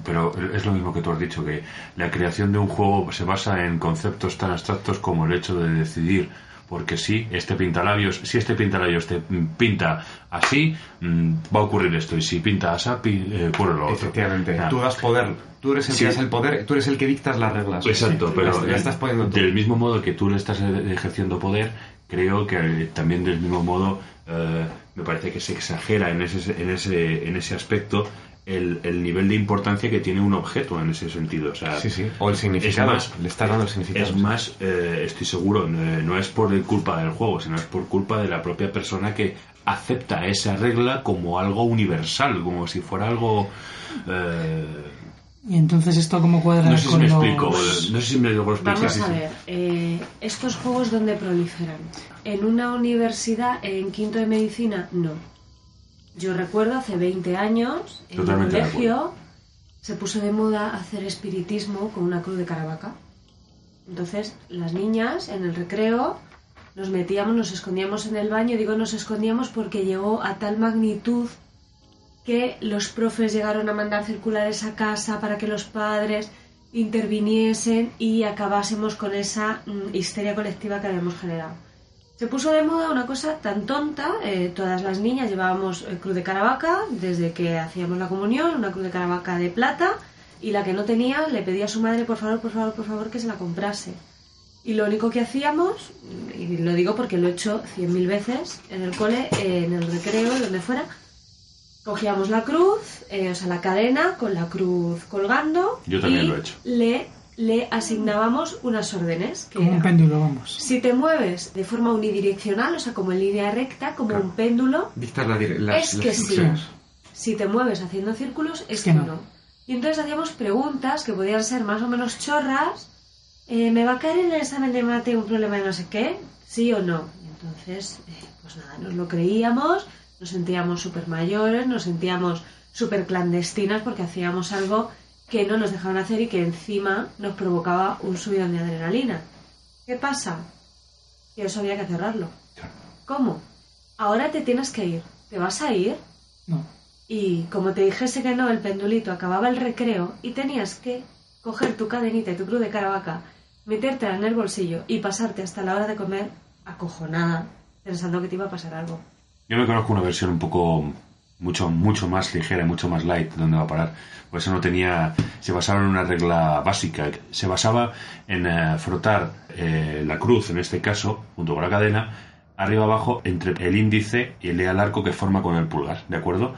pero es lo mismo que tú has dicho, que la creación de un juego se basa en conceptos tan abstractos como el hecho de decidir, porque si este pintalabios, si este pintalabios te pinta así, mm, va a ocurrir esto, y si pinta así, eh, ocurre lo otro. Efectivamente, tú das poder, tú eres el Sí. que das el poder, tú eres el que dictas las reglas. Exacto, pero las eh, estás poniendo tú. del mismo modo que tú le estás eh, ejerciendo poder, creo que eh, también del mismo modo eh, me parece que se exagera en ese, en ese, en ese aspecto el, el nivel de importancia que tiene un objeto en ese sentido. O sea, Sí, sí, o el significado, es más, le está dando el significado. Es más, eh, estoy seguro, eh, no es por culpa del juego, sino es por culpa de la propia persona que acepta esa regla como algo universal, como si fuera algo... eh, Y entonces esto cómo cuadra no sé si con me los... explico, eh, no sé si me lo explico. Vamos a ver, eh, estos juegos donde proliferan. En una universidad, en quinto de medicina, no. Yo recuerdo hace 20 años, en el de colegio, se puso de moda hacer espiritismo con una cruz de caravaca. Entonces, las niñas en el recreo nos metíamos, nos escondíamos en el baño. Digo nos escondíamos porque llegó a tal magnitud que los profes llegaron a mandar circulares a casa para que los padres interviniesen y acabásemos con esa mm, histeria colectiva que habíamos generado. Se puso de moda una cosa tan tonta, eh, todas las niñas llevábamos eh, cruz de caravaca desde que hacíamos la comunión, una cruz de caravaca de plata, y la que no tenía le pedía a su madre, por favor, por favor, por favor, que se la comprase. Y lo único que hacíamos, y lo digo porque lo he hecho cien mil veces en el cole, en el recreo, donde fuera, cogíamos la cruz, eh, o sea, la cadena con la cruz colgando. Yo también y lo he hecho. Le, le asignábamos unas órdenes. Que Como un era, péndulo, vamos. si te mueves de forma unidireccional, o sea, como en línea recta, como un péndulo, Dictas la las, es las que sí. si te mueves haciendo círculos, es que que no. no. Y entonces hacíamos preguntas que podían ser más o menos chorras. eh, ¿Me va a caer en el examen de mate un problema de no sé qué? ¿Sí o no? Y entonces, eh, pues nada, nos lo creíamos, nos sentíamos súper mayores, nos sentíamos súper clandestinas porque hacíamos algo que no nos dejaban hacer y que encima nos provocaba un subidón de adrenalina. ¿Qué pasa? Que eso había que cerrarlo. ¿Cómo? Ahora te tienes que ir. ¿Te vas a ir? No. Y como te dijese que no, el pendulito acababa el recreo y tenías que coger tu cadenita y tu cruz de caravaca, metértela en el bolsillo y pasarte hasta la hora de comer acojonada, pensando que te iba a pasar algo. Yo me conozco una versión un poco mucho mucho más ligera, mucho más light, donde va a parar. Por eso no tenía, se basaba en una regla básica. Se basaba en eh, frotar eh, la cruz, en este caso, junto con la cadena, arriba abajo entre el índice y el dedo al arco que forma con el pulgar, ¿de acuerdo?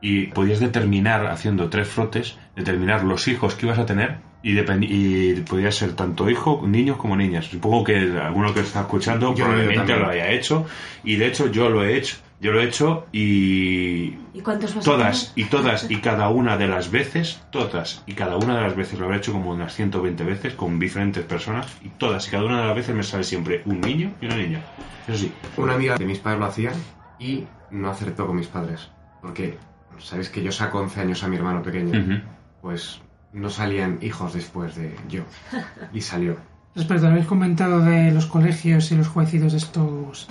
Y podías determinar, haciendo tres frotes, determinar los hijos que ibas a tener y, y podía ser tanto hijo, niños como niñas. Supongo que alguno que está escuchando Yo probablemente lo haya hecho y de hecho yo lo he hecho. Yo lo he hecho y ¿Y cuántos vas a todas y todas y cada una de las veces, todas y cada una de las veces lo habré hecho como unas 120 veces con diferentes personas y todas y cada una de las veces me sale siempre un niño y una niña. Eso sí, Una amiga de mis padres lo hacía y no acertó con mis padres. Porque, ¿sabéis que yo saco 11 años a mi hermano pequeño? Pues no salían hijos después de yo. Y salió. Respecto, habéis comentado de los colegios y los jueguecitos estos,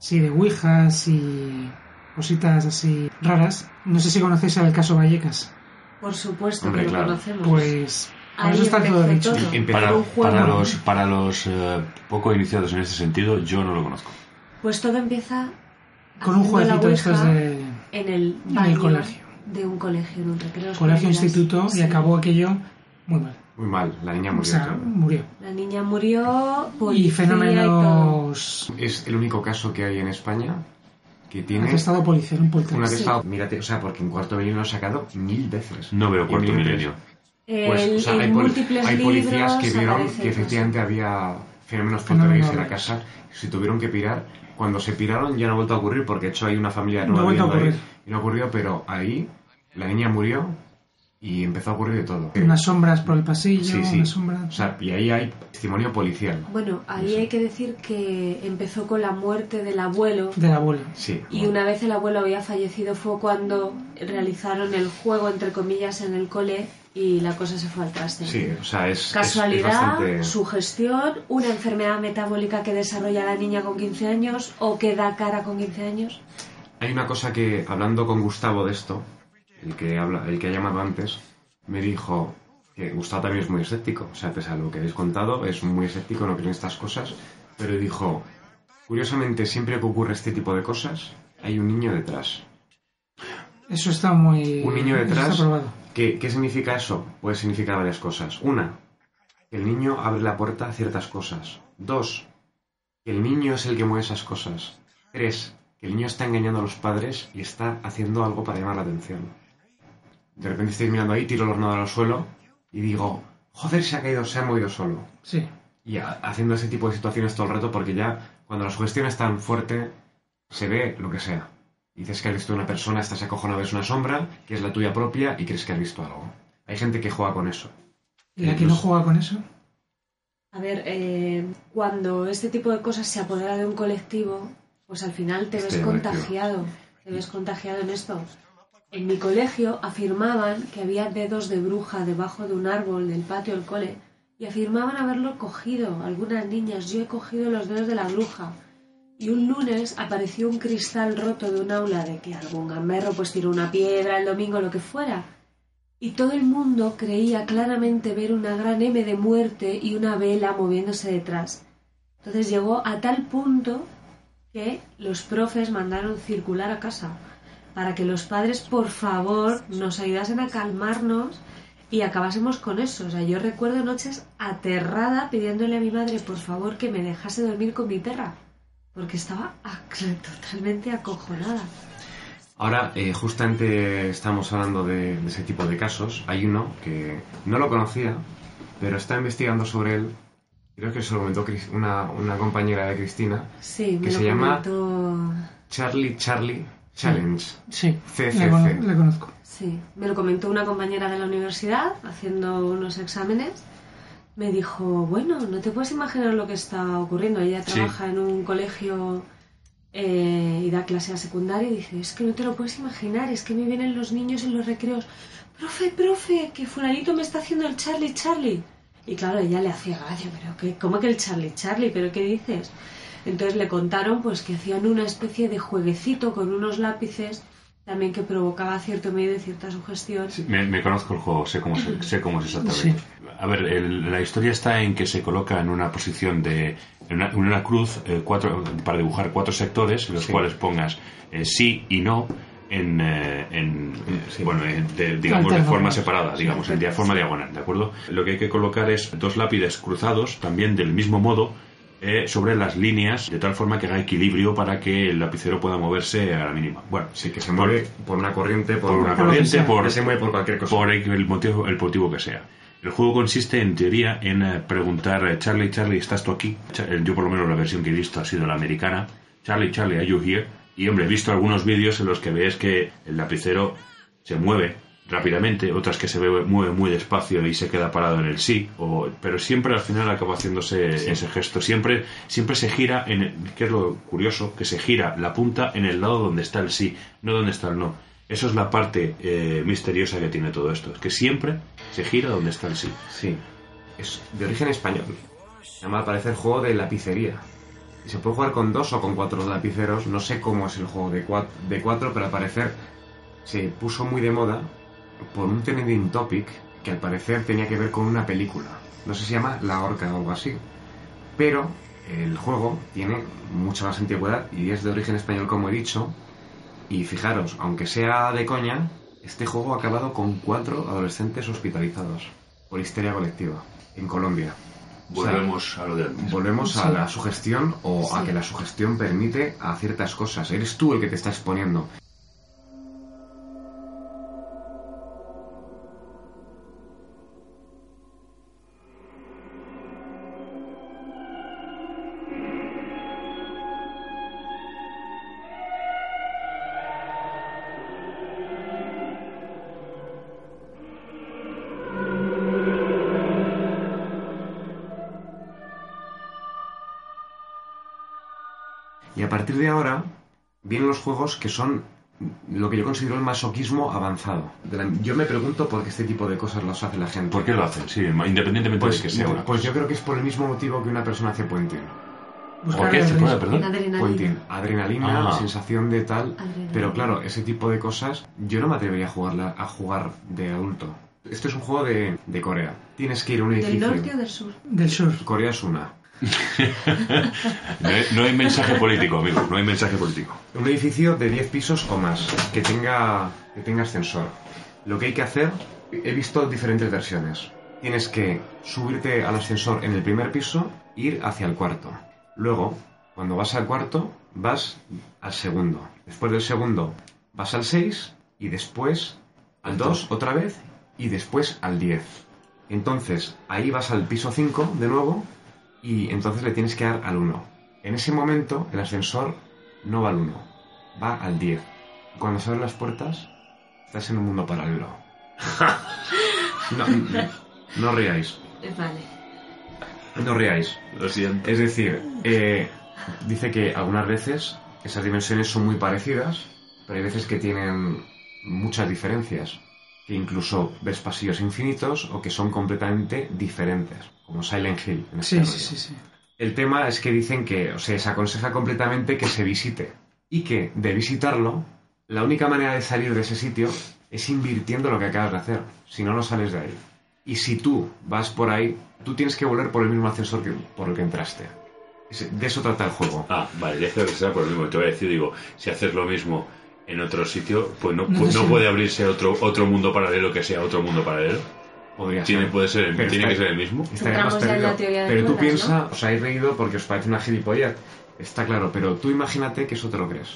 sí, de ouijas y cositas así raras. No sé si conocéis el caso Vallecas. Por supuesto Hombre, que lo claro. conocemos. Pues Ahí eso está todo dicho. para, Por un juego. para los para los eh, poco iniciados en este sentido yo no lo conozco. Pues todo empieza Con un jueguecito estos ouija de en el en baño el colegio. de un colegio, en un recreo. colegio instituto y acabó aquello muy mal. Muy mal, la niña O murió. sea, todo. murió. La niña murió, Y policía y fenómenos Es el único caso que hay en España que tiene atestado policial, un un poltergeist. atestado. Mírate, o sea, porque en cuarto milenio lo he sacado mil veces. No veo cuarto milenio. Pues, El- o sea, hay, múltiples hay policías libros que vieron que eso. efectivamente había fenómenos Fenómenos poltergeist en la casa. Se tuvieron que pirar. Cuando se piraron ya no ha vuelto a ocurrir porque de hecho hay una familia No ha nueva vuelto a viviendo ahí ocurrir. y no ocurrió, pero ahí la niña murió y empezó a ocurrir de todo. Unas sombras por el pasillo, Sí, sí. unas sombras. O sea, y ahí hay testimonio policial. Bueno, ahí hay que decir que empezó con la muerte del abuelo de la abuela. Sí. y una vez el abuelo había fallecido fue cuando realizaron el juego, entre comillas, en el cole y la cosa se fue al traste. Sí, o sea, es, es- es Casualidad, bastante... sugestión, una enfermedad metabólica que desarrolla la niña con 15 años o que da cara con 15 años. Hay una cosa que, hablando con Gustavo de esto, el que, habla, el que ha llamado antes, me dijo que Gustavo también es muy escéptico. O sea, pese a lo que habéis contado, es muy escéptico, no cree en estas cosas. Pero dijo, curiosamente, siempre que ocurre este tipo de cosas, hay un niño detrás. Eso está muy... Un niño detrás. ¿Qué, ¿Qué significa eso? Puede significar varias cosas. Una, que el niño abre la puerta a ciertas cosas. Dos, que el niño es el que mueve esas cosas. Tres, que el niño está engañando a los padres y está haciendo algo para llamar la atención. De repente estáis mirando ahí, tiro el ordenador al suelo y digo, joder, se ha caído, se ha movido solo. Sí. Y ha- haciendo ese tipo de situaciones todo el rato porque ya cuando la sugestión es tan fuerte, se ve lo que sea. Dices que has visto una persona, estás acojonado, ves una sombra, que es la tuya propia y crees que has visto algo. Hay gente que juega con eso. ¿Y la que no juega con eso? A ver, eh, cuando este tipo de cosas se apodera de un colectivo, pues al final te ves Este colectivo. contagiado. Te ves contagiado en esto. En mi colegio afirmaban que había dedos de bruja debajo de un árbol del patio del cole y afirmaban haberlo cogido. Algunas niñas, yo he cogido los dedos de la bruja. Y un lunes apareció un cristal roto de un aula de que algún gamberro pues tiró una piedra el domingo, lo que fuera. Y todo el mundo creía claramente ver una gran M de muerte y una vela moviéndose detrás. Entonces llegó a tal punto que los profes mandaron circular a casa para que los padres, por favor, nos ayudasen a calmarnos y acabásemos con eso. O sea, yo recuerdo noches aterrada pidiéndole a mi madre, por favor, que me dejase dormir con mi perra, porque estaba totalmente acojonada. Ahora, eh, justamente estamos hablando de, de ese tipo de casos. Hay uno que no lo conocía, pero está investigando sobre él. Creo que se lo comentó una, una compañera de Cristina. Sí, me Que lo se llama- comentó... Charlie Charlie Challenge. Sí, CCC. le, cono- le conozco. Sí, me lo comentó una compañera de la universidad haciendo unos exámenes. Me dijo, bueno, no te puedes imaginar lo que está ocurriendo. Ella Sí. trabaja en un colegio eh, y da clase a secundaria y dice, es que no te lo puedes imaginar, es que me vienen los niños en los recreos. Profe, profe, que fulanito me está haciendo el Charlie, Charlie. Y claro, ella le hacía gracia, pero ¿qué, ¿cómo que el Charlie, Charlie? ¿Pero qué dices? Entonces le contaron pues que hacían una especie de jueguecito con unos lápices también que provocaba cierto miedo y cierta sugestión. Me, me conozco el juego, sé cómo, se- sé cómo es exactamente. A ver, el- la historia está en que se coloca en una posición de. en una, en una cruz eh, cuatro, para dibujar cuatro sectores, en los Sí. cuales pongas eh, sí y no en. eh, en, eh, bueno, en- de- digamos de forma separada, digamos, en dia- forma diagonal, ¿de acuerdo? Lo que hay que colocar es dos lápides cruzados, también del mismo modo. Eh, sobre las líneas de tal forma que haga equilibrio para que el lapicero pueda moverse a la mínima. Bueno, Sí, que se mueve por una corriente, por, por una corriente, por, que se mueve por cualquier cosa. por el motivo, el motivo que sea. El juego consiste, en teoría, en eh, preguntar, eh, Charlie, Charlie, ¿estás tú aquí? Eh, Yo, por lo menos, la versión que he visto ha sido la americana. Charlie, Charlie, ¿are you here? Y, hombre, he visto algunos vídeos en los que ves que el lapicero se mueve rápidamente, otras que se ve- mueve muy despacio y se queda parado en el sí, o, pero siempre al final acaba haciéndose ese gesto. Siempre, siempre se gira, en el- que es lo curioso, que se gira la punta en el lado donde está el sí, no donde está el no. Eso es la parte eh, misteriosa que tiene todo esto, es que siempre se gira donde está el sí. Sí, es de origen español. Llama al parecer juego de lapicería. Y se puede jugar con dos o con cuatro lapiceros. No sé cómo es el juego de, cua- de cuatro, pero al parecer se puso muy de moda por un trending topic que al parecer tenía que ver con una película. No sé si se llama La Horca o algo así. Pero el juego tiene mucha más antigüedad y es de origen español, como he dicho. Y fijaros, aunque sea de coña, este juego ha acabado con cuatro adolescentes hospitalizados por histeria colectiva en Colombia. O sea, Volvemos a lo de antes. volvemos a la sugestión o a que la sugestión permite a ciertas cosas. Eres tú el que te está exponiendo. De ahora vienen los juegos que son lo que yo considero el masoquismo avanzado. De la- yo me pregunto por qué este tipo de cosas los hace la gente. ¿Por qué lo hacen? Sí, independientemente Pues, de que sea una pues cosa. yo creo que es por el mismo motivo que una persona hace puenting. Buscar qué se puede, perdón? Puenting, Adrenalina. adrenalina, Ah. sensación de tal. Adrenalina. Pero claro, ese tipo de cosas yo no me atrevería a, jugarla, a jugar de adulto. Esto es un juego de, de Corea. Tienes que ir a un ¿Del edificio. norte o del sur? Del sur. Corea es una. No hay, mensaje político, amigo, no hay mensaje político. Un edificio de 10 pisos o más, que tenga, que tenga ascensor. Lo que hay que hacer, he visto diferentes versiones. Tienes que subirte al ascensor en el primer piso, ir hacia el cuarto. Luego, cuando vas al cuarto, vas al segundo. Después del segundo, vas al 6 y después al 2 otra vez y después al 10. Entonces, ahí vas al piso 5 de nuevo y entonces le tienes que dar al 1. En ese momento, el ascensor no va al 1, va al 10. Cuando se abren las puertas, estás en un mundo paralelo. no, no ríais, Eh, Vale. no ríais. Lo siento. Es decir, eh, dice que algunas veces esas dimensiones son muy parecidas, pero hay veces que tienen muchas diferencias. Que incluso ves pasillos infinitos o que son completamente diferentes, como Silent Hill. en este Sí, rollo. sí, sí, sí. El tema es que dicen que, o sea, se aconseja completamente que se visite. Y que de visitarlo, la única manera de salir de ese sitio es invirtiendo lo que acabas de hacer. Si no, no sales de ahí. Y si tú vas por ahí, tú tienes que volver por el mismo ascensor que, por el que entraste. Es- De eso trata el juego. Ah, vale, deja que sea por lo mismo. Te voy a decir, digo, si haces lo mismo en otro sitio, pues no, No pues no puede abrirse otro otro mundo paralelo que sea otro mundo paralelo. Podría Tiene, ser. puede ser, Pero tiene está- que ser el mismo. La teoría de Pero tú cuerdas, piensa, ¿no? os habéis reído porque os parece una gilipollez. Está claro, pero tú imagínate que eso te lo crees.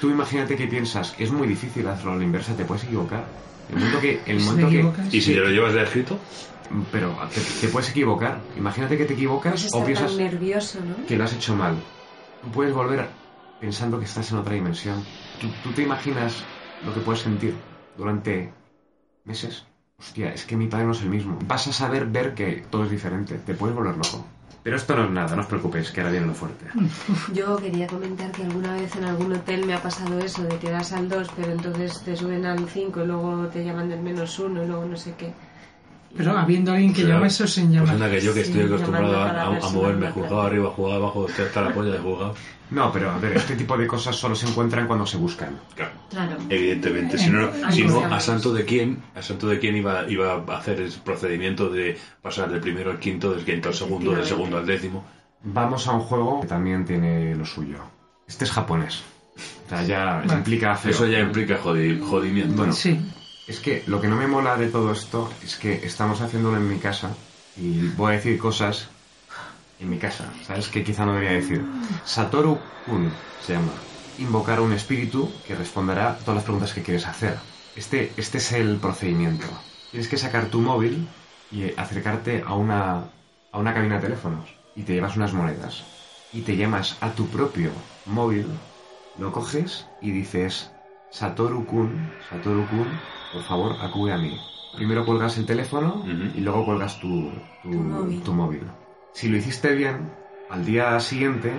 Tú imagínate que piensas, es muy difícil hacerlo a la inversa, te puedes equivocar. El momento que... El momento que equivocas- ¿Y si te lo llevas de escrito? pero te, te puedes equivocar. Imagínate que te equivocas Puedes o piensas nervioso, ¿no? que lo has hecho mal. Puedes volver pensando que estás en otra dimensión. ¿Tú, tú te imaginas lo que puedes sentir durante meses? Hostia, es que mi padre no es el mismo. Vas a saber ver que todo es diferente. Te puedes volver loco. Pero esto no es nada, no os preocupéis, que ahora viene lo fuerte. Yo quería comentar que alguna vez en algún hotel me ha pasado eso, de que das al 2, pero entonces te suben al 5 y luego te llaman del menos 1 y luego no sé qué. Pero habiendo alguien que Claro. llama eso sin Pues llamar. anda que yo que Sí, estoy acostumbrado a, a- a moverme, juzgado arriba, juzgado abajo, hasta la polla de juzgado. No, pero a ver, este tipo de cosas solo se encuentran cuando se buscan. Claro. Claro. Evidentemente, si no, Ay, si no pues, a santo de quién, a santo de quién iba, iba a hacer el procedimiento de pasar del primero al quinto, del quinto al segundo, del segundo al décimo. Vamos a un juego que también tiene lo suyo. Este es japonés. O sea, ya implica feo. Eso ya implica jodi- jodimiento. Bueno, Sí. es que lo que no me mola de todo esto es que estamos haciéndolo en mi casa y voy a decir cosas en mi casa, ¿sabes? Que quizá no debería decir. Satoru Kun se llama. Invocar un espíritu que responderá a todas las preguntas que quieres hacer. Este, este es el procedimiento. Tienes que sacar tu móvil y acercarte a una, a una cabina de teléfonos y te llevas unas monedas y te llamas a tu propio móvil, lo coges y dices Satoru Kun, Satoru Kun, por favor acude a mí. Primero cuelgas el teléfono Ujú. y luego cuelgas tu, tu, Tu móvil. tu móvil. Si lo hiciste bien, al día siguiente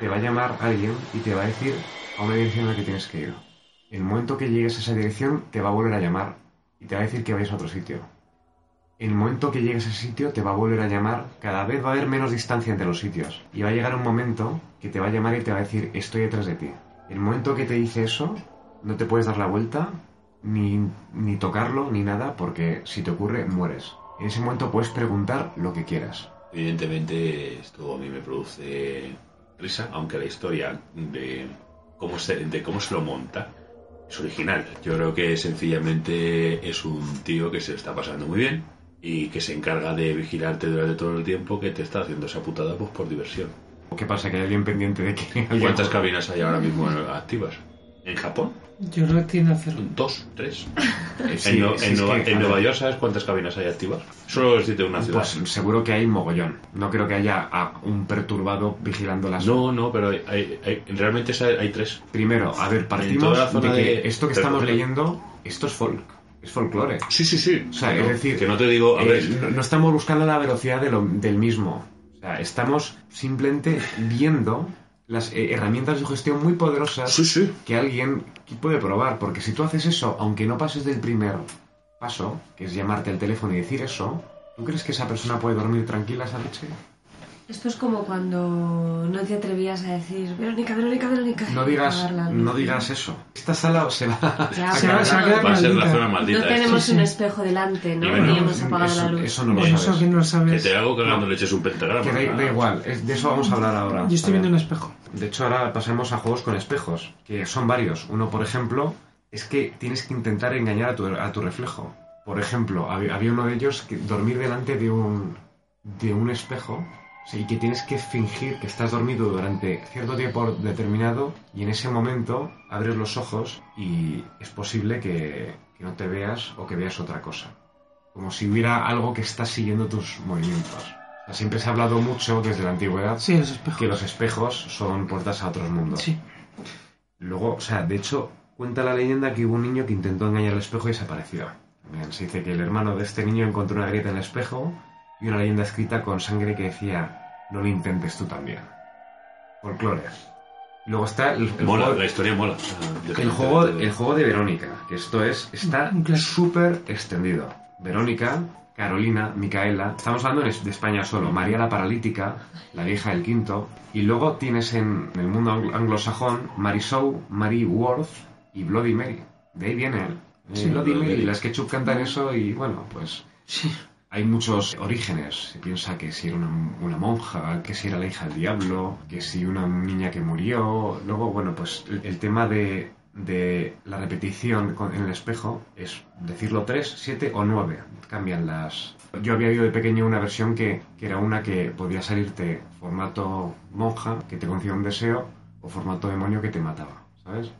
te va a llamar alguien y te va a decir a una dirección a la que tienes que ir. El momento que llegues a esa dirección te va a volver a llamar y te va a decir que vayas a otro sitio. En el momento que llegues a ese sitio te va a volver a llamar, cada vez va a haber menos distancia entre los sitios. Y va a llegar un momento que te va a llamar y te va a decir, estoy detrás de ti. El momento que te dice eso, no te puedes dar la vuelta, ni, ni tocarlo, ni nada, porque si te ocurre, mueres. En ese momento puedes preguntar lo que quieras. Evidentemente, esto a mí me produce risa, aunque la historia de cómo se, de cómo se lo monta es original. Yo creo que sencillamente es un tío que se lo está pasando muy bien y que se encarga de vigilarte durante todo el tiempo que te está haciendo esa putada pues por diversión. ¿Qué pasa? Que hay alguien pendiente de que... ¿Cuántas cabinas hay ahora mismo activas? ¿En Japón? Yo creo que tiene a hacerlo. Dos, tres. Sí, en, No- sí, en es Nueva, que, en a Nueva ver, York, ¿sabes cuántas cabinas hay activas? Solo decirte una ciudad. Pues seguro que hay mogollón. No creo que haya a un perturbado vigilando las... no, no, pero hay, hay- hay- realmente hay, tres. Primero, a ver, partimos la zona de que de- esto que estamos leyendo, esto es folk, es folclore. Sí, sí, sí. O sea, No, es decir, que no te digo, a eh, ver, no, no estamos buscando la velocidad de lo- del mismo. O sea, estamos simplemente viendo las eh, herramientas de gestión muy poderosas sí, sí. que alguien puede probar. Porque si tú haces eso, aunque no pases del primer paso, que es llamarte al teléfono y decir eso, ¿tú crees que esa persona puede dormir tranquila esa noche? Esto es como cuando no te atrevías a decir Verónica, Verónica, Verónica. No digas, no digas eso. Esta sala se va Ya, a Se va- cargar. se va a quedar va a ser la zona maldita. No esta. tenemos Sí, sí. un espejo delante, ¿no? Y bueno, Y hemos apagado eso, la luz. eso no lo Eso sabes. que no lo Que sabes. te hago cagando leches un pentagrama. Que da, da igual, de eso vamos a hablar ahora. Yo estoy viendo un espejo. De hecho, ahora pasamos a juegos con espejos, que son varios. Uno, por ejemplo, es que tienes que intentar engañar a tu, a tu reflejo. Por ejemplo, había, había uno de ellos que dormir delante de un, de un espejo sea, y que tienes que fingir que estás dormido durante cierto tiempo determinado y en ese momento abres los ojos y es posible que, que no te veas o que veas otra cosa. Como si hubiera algo que está siguiendo tus movimientos. O sea, siempre se ha hablado mucho desde la antigüedad Sí, los que los espejos son puertas a otros mundos. Sí. Luego, o sea, de hecho, cuenta la leyenda que hubo un niño que intentó engañar al espejo y desapareció. Bien, se dice que el hermano de este niño encontró una grieta en el espejo y una leyenda escrita con sangre que decía, no lo intentes tú también. Folclore. Luego está el, el Mola, juego, la historia mola. el, juego, el juego de Verónica, que esto es, está súper extendido. Verónica, Carolina, Micaela, estamos hablando de España solo, María la Paralítica, la vieja del quinto, y luego tienes en, en el mundo anglo- anglosajón Marisol, Mary Worth y Bloody Mary. De ahí viene él. Sí, Bloody Bloody Mary, Mary. las Ketchup cantan eso y bueno, pues Sí. Hay muchos orígenes. Se piensa que si era una, una monja, que si era la hija del diablo, que si una niña que murió. Luego, bueno, pues el, el tema de, de la repetición en el espejo es decirlo tres, siete o nueve. Cambian las. Yo había oído de pequeño una versión que, que era una que podía salirte formato monja, que te concedía un deseo, o formato demonio que te mataba, ¿sabes?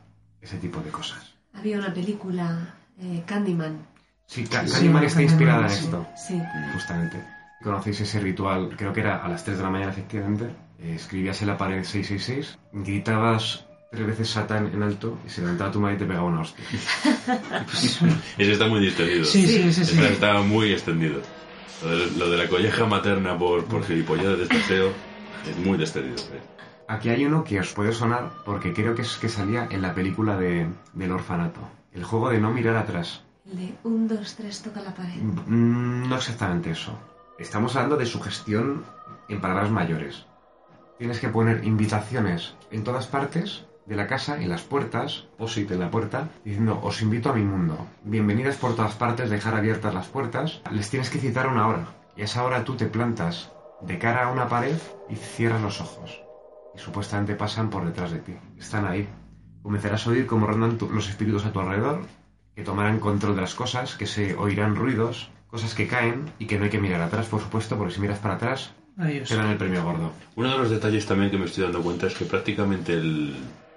Ese tipo de cosas. Había una película, eh, Candyman. Sí, Sí, Candyman está inspirada en sí. esto. Sí. justamente. Conocéis ese ritual, creo que era a las 3 de la mañana efectivamente. Eh, escribías en la pared 666, gritabas tres veces Satán en alto y se levantaba tu madre y te pegaba una hostia. Ese está muy extendido. Sí, sí, ese sí. Está, muy extendido. Lo de, lo de la colleja materna por, por gilipollas de deseo es muy extendido. ¿eh? Aquí hay uno que os puede sonar porque creo que es que salía en la película de, del orfanato. El juego de no mirar atrás. De un, dos, tres, toca la pared. Mm, No exactamente eso. Estamos hablando de sugestión en palabras mayores. Tienes que poner invitaciones en todas partes de la casa, en las puertas, post-it en la puerta, diciendo os invito a mi mundo. Bienvenidas por todas partes, dejar abiertas las puertas. Les tienes que citar una hora. Y a esa hora tú te plantas de cara a una pared y cierras los ojos. Y supuestamente pasan por detrás de ti. Están ahí. Comenzarás a oír cómo rondan los espíritus a tu alrededor, que tomarán control de las cosas, que se oirán ruidos, cosas que caen y que no hay que mirar atrás, por supuesto, porque si miras para atrás, Adiós. te dan el premio gordo. Uno de los detalles también que me estoy dando cuenta es que prácticamente el-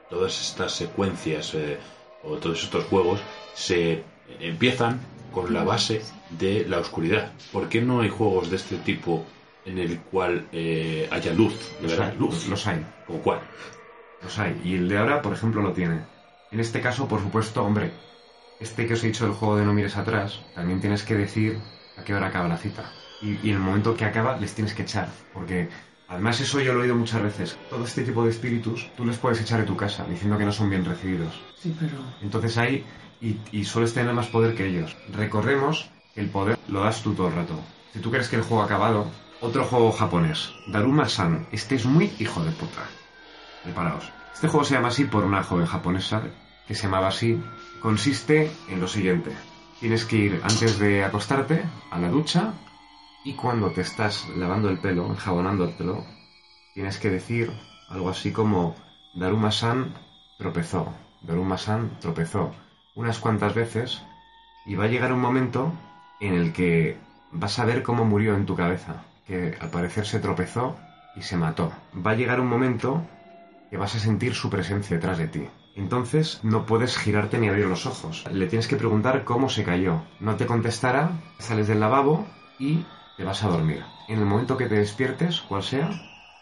todas estas secuencias eh, o todos estos juegos se empiezan con la base de la oscuridad. ¿Por qué no hay juegos de este tipo en el cual eh, haya luz? De Los verdad, hay, luz. los hay. ¿Como cuál? Los hay. Y el de ahora, por ejemplo, lo tiene. En este caso, por supuesto, hombre, este que os he dicho del juego de no mires atrás, también tienes que decir a qué hora acaba la cita. Y, y en el momento que acaba, les tienes que echar. Porque, además, eso yo lo he oído muchas veces. Todo este tipo de espíritus, tú les puedes echar de tu casa, diciendo que no son bien recibidos. Sí, pero... Entonces ahí, y, y sueles tener más poder que ellos. Recordemos que el poder lo das tú todo el rato. Si tú crees que el juego ha acabado, otro juego japonés, Daruma-san. Este es muy hijo de puta. Preparaos. Este juego se llama así por una joven japonesa que se llamaba así. Consiste en lo siguiente. Tienes que ir antes de acostarte a la ducha y cuando te estás lavando el pelo, enjabonándotelo, tienes que decir algo así como Daruma-san tropezó. Daruma-san tropezó unas cuantas veces y va a llegar un momento en el que vas a ver cómo murió en tu cabeza, que al parecer se tropezó y se mató. Va a llegar un momento que vas a sentir su presencia detrás de ti. Entonces no puedes girarte ni abrir los ojos. Le tienes que preguntar cómo se cayó. No te contestará, sales del lavabo y te vas a dormir. En el momento que te despiertes, cual sea,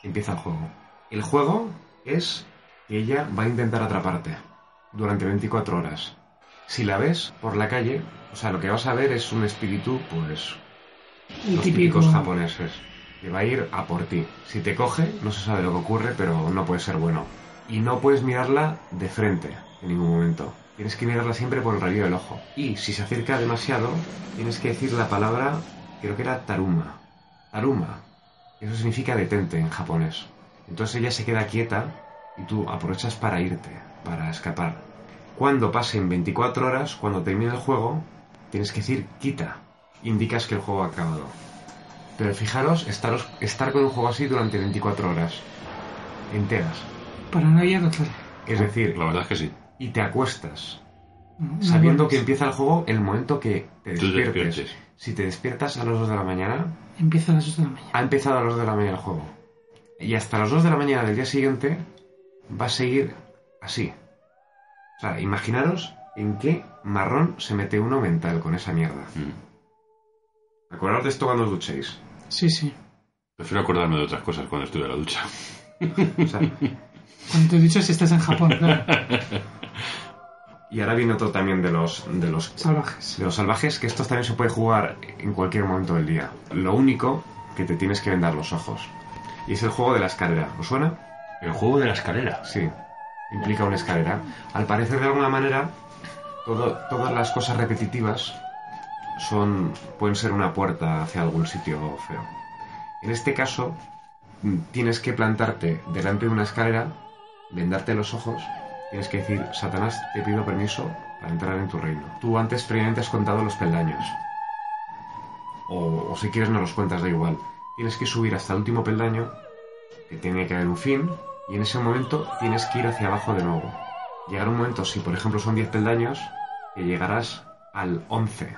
empieza el juego. El juego es que ella va a intentar atraparte durante 24 horas. Si la ves por la calle, o sea, lo que vas a ver es un espíritu, pues, los típico... típicos japoneses, que va a ir a por ti. Si te coge, no se sabe lo que ocurre, pero no puede ser bueno. Y no puedes mirarla de frente en ningún momento. Tienes que mirarla siempre por el rabillo del ojo. Y si se acerca demasiado, tienes que decir la palabra, creo que era Taruma. Taruma. Eso significa detente en japonés. Entonces ella se queda quieta y tú aprovechas para irte, para escapar. Cuando pasen 24 horas, cuando termine el juego, tienes que decir quita. Indicas que el juego ha acabado. Pero fijaros, estaros- estar con un juego así durante 24 horas. Enteras. Paranoia total. Es decir, La verdad es que sí. y te acuestas, No, sabiendo no, que empieza el juego el momento que te despiertes. despiertes. Si te despiertas a las 2 de la mañana, Empieza a las 2 de la mañana. ha empezado a las 2 de la mañana el juego. Y hasta las 2 de la mañana del día siguiente va a seguir así. O sea, imaginaros en qué marrón se mete uno mental con esa mierda. Mm. Acordaos de esto cuando os duchéis. Sí, sí. Prefiero acordarme de otras cosas cuando estuve en la ducha. O sea, Cuando te he dicho si estás en Japón, claro. y ahora viene otro también de los, de los Salvajes. de los salvajes, que estos también se puede jugar en cualquier momento del día. Lo único que te tienes que vendar los ojos. Y es el juego de la escalera. ¿Os suena? El juego de la escalera. Sí, implica una escalera. Al parecer, de alguna manera, todo- todas las cosas repetitivas son pueden ser una puerta hacia algún sitio feo. En este caso, tienes que plantarte delante de una escalera, vendarte los ojos, tienes que decir, Satanás, te pido permiso para entrar en tu reino. Tú antes previamente has contado los peldaños. O, o si quieres no los cuentas, da igual. Tienes que subir hasta el último peldaño, que tiene que haber un fin, y en ese momento tienes que ir hacia abajo de nuevo. Llegará un momento, si por ejemplo son 10 peldaños, que llegarás al 11.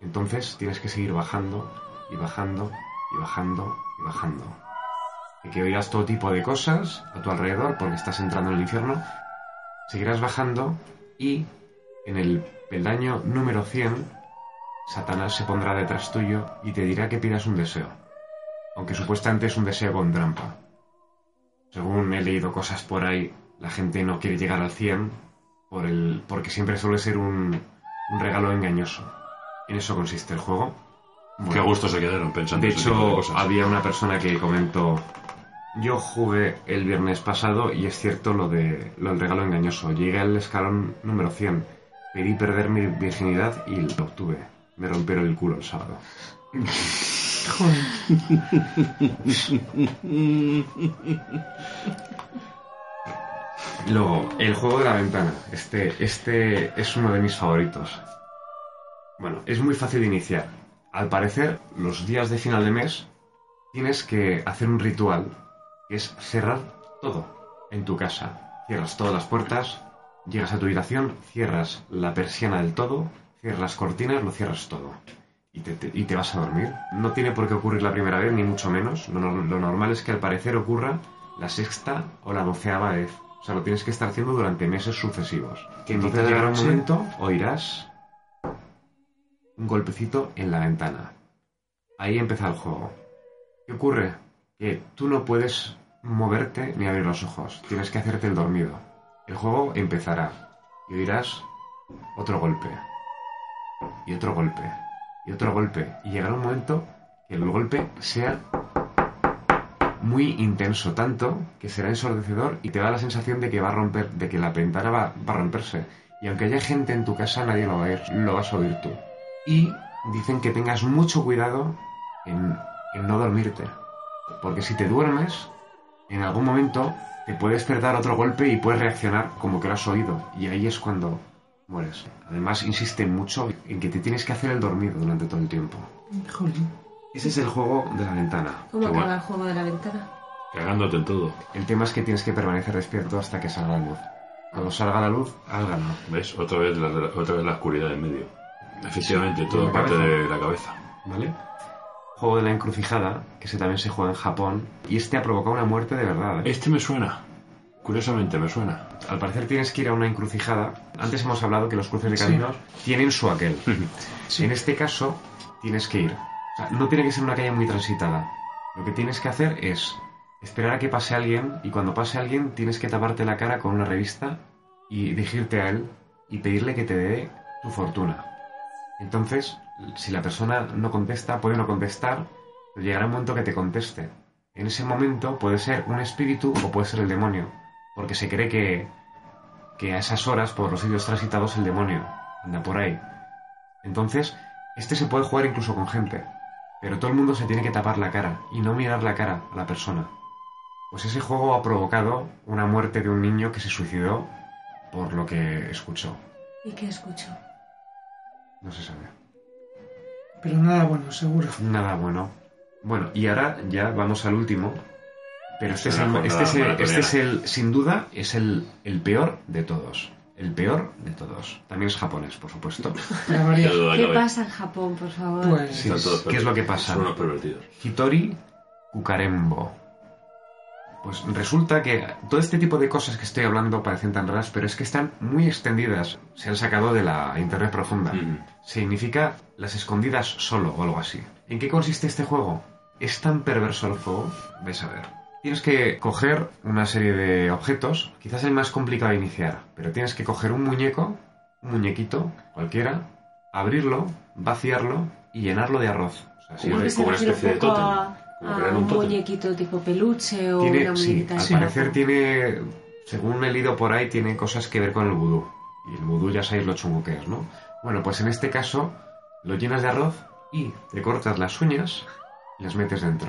Entonces tienes que seguir bajando y bajando y bajando y bajando. Que oirás todo tipo de cosas a tu alrededor porque estás entrando en el infierno. Seguirás bajando y en el peldaño número 100, Satanás se pondrá detrás tuyo y te dirá que pidas un deseo. Aunque supuestamente es un deseo con trampa. Según he leído cosas por ahí, la gente no quiere llegar al 100 por el, porque siempre suele ser un, un regalo engañoso. En eso consiste el juego. Qué Bueno, gusto se quedaron pensando de hecho, había una persona que comentó, yo jugué el viernes pasado y es cierto lo, de, lo del regalo engañoso. Llegué al escalón número 100, pedí perder mi virginidad y lo obtuve. Me rompieron el culo el sábado. Luego, el juego de la ventana. Este, este es uno de mis favoritos. Bueno, es muy fácil de iniciar. Al parecer, los días de final de mes tienes que hacer un ritual que es cerrar todo en tu casa. Cierras todas las puertas, llegas a tu habitación, cierras la persiana del todo, cierras las cortinas, lo cierras todo. Y te, te- y te vas a dormir. No tiene por qué ocurrir la primera vez, ni mucho menos. Lo, nor- lo normal es que al parecer ocurra la sexta o la doceava vez. O sea, lo tienes que estar haciendo durante meses sucesivos. Que entonces llegará un momento, oirás un golpecito en la ventana. Ahí empieza el juego. ¿Qué ocurre? Que tú no puedes moverte ni abrir los ojos. Tienes que hacerte el dormido. El juego empezará y oirás otro golpe. Y otro golpe. Y otro golpe. Y llegará un momento que el golpe sea muy intenso, tanto que será ensordecedor y te da la sensación de que va a romper, de que la ventana va, a romperse. Y aunque haya gente en tu casa, nadie lo va a oír, lo vas a oír tú. Y dicen que tengas mucho cuidado en no dormirte. Porque si te duermes, en algún momento te puede despertar otro golpe y puedes reaccionar como que lo has oído. Y ahí es cuando mueres. Además, insisten mucho en que te tienes que hacer el dormido durante todo el tiempo. Joder. Ese es el juego de la ventana. ¿Cómo acaba bueno, el juego de la ventana? Cagándote en todo. el tema es que tienes que permanecer despierto hasta que salga la luz. Cuando salga la luz, has ganado. ¿Ves? Otra vez la, otra vez la oscuridad en medio. Efectivamente, todo la parte cabeza. de la cabeza. ¿Vale? Juego de la encrucijada, que ese también se juega en Japón. Y este ha provocado una muerte de verdad. ¿eh? Este me suena. Curiosamente me suena. Al parecer tienes que ir a una encrucijada. Antes hemos hablado que los cruces de Sí. caminos tienen su aquel. Sí. En este caso, tienes que ir. O sea, no tiene que ser una calle muy transitada. Lo que tienes que hacer es esperar a que pase alguien y cuando pase alguien tienes que taparte la cara con una revista y dirigirte a él y pedirle que te dé tu fortuna. Entonces, si la persona no contesta, puede no contestar, pero llegará un momento que te conteste. En ese momento puede ser un espíritu o puede ser el demonio, porque se cree que, que a esas horas, por los sitios transitados, el demonio anda por ahí. Entonces, este se puede jugar incluso con gente, pero todo el mundo se tiene que tapar la cara y no mirar la cara a la persona. Pues ese juego ha provocado una muerte de un niño que se suicidó por lo que escuchó. ¿Y qué escucho? No se sabe. Pero nada bueno, seguro. Nada bueno. Bueno, y ahora ya vamos al último. Pero este, es el, este, es el, este es el, sin duda, es el, el peor de todos. El peor de todos. También es japonés, por supuesto. Qué duda ¿Qué cabe. pasa en Japón, por favor? Pues Sí, ¿Qué es lo que pasa? Son unos pervertidos. Hitori Kukarembo. Pues resulta que todo este tipo de cosas que estoy hablando parecen tan raras, pero es que están muy extendidas. Se han sacado de la internet profunda. Significa las escondidas solo o algo así. ¿En qué consiste este juego? Es tan perverso el juego, vais a ver. Tienes que coger una serie de objetos, quizás el más complicado de iniciar, pero tienes que coger un muñeco, un muñequito, cualquiera, abrirlo, vaciarlo y llenarlo de arroz. O sea, si Como se como una especie de tótem. A, Como a crear un un muñequito tipo peluche o tiene, una sí, al parecer tiene, según he leído por ahí, tiene cosas que ver con el vudú. Y el vudú ya sabéis lo chungo que es, ¿no? Bueno, pues en este caso lo llenas de arroz y te cortas las uñas y las metes dentro.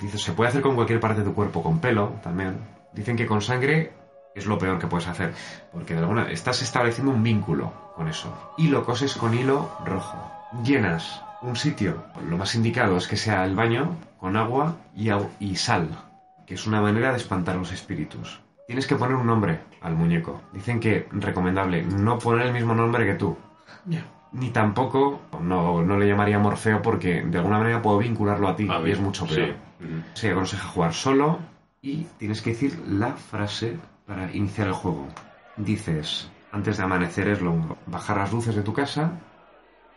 Dice, se puede hacer con cualquier parte de tu cuerpo, con pelo también. Dicen que con sangre es lo peor que puedes hacer, porque de alguna estás estableciendo un vínculo con eso. Y lo coses con hilo rojo. Llenas un sitio, lo más indicado es que sea el baño, con agua y, sal, que es una manera de espantar los espíritus. Tienes que poner un nombre al muñeco. Dicen que recomendable no poner el mismo nombre que tú. Ni tampoco, no, no le llamaría Morfeo porque de alguna manera puedo vincularlo a ti A y es mucho sí. peor. Se aconseja jugar solo y tienes que decir la frase para iniciar el juego. Dices, antes de amanecer es lo bajar las luces de tu casa.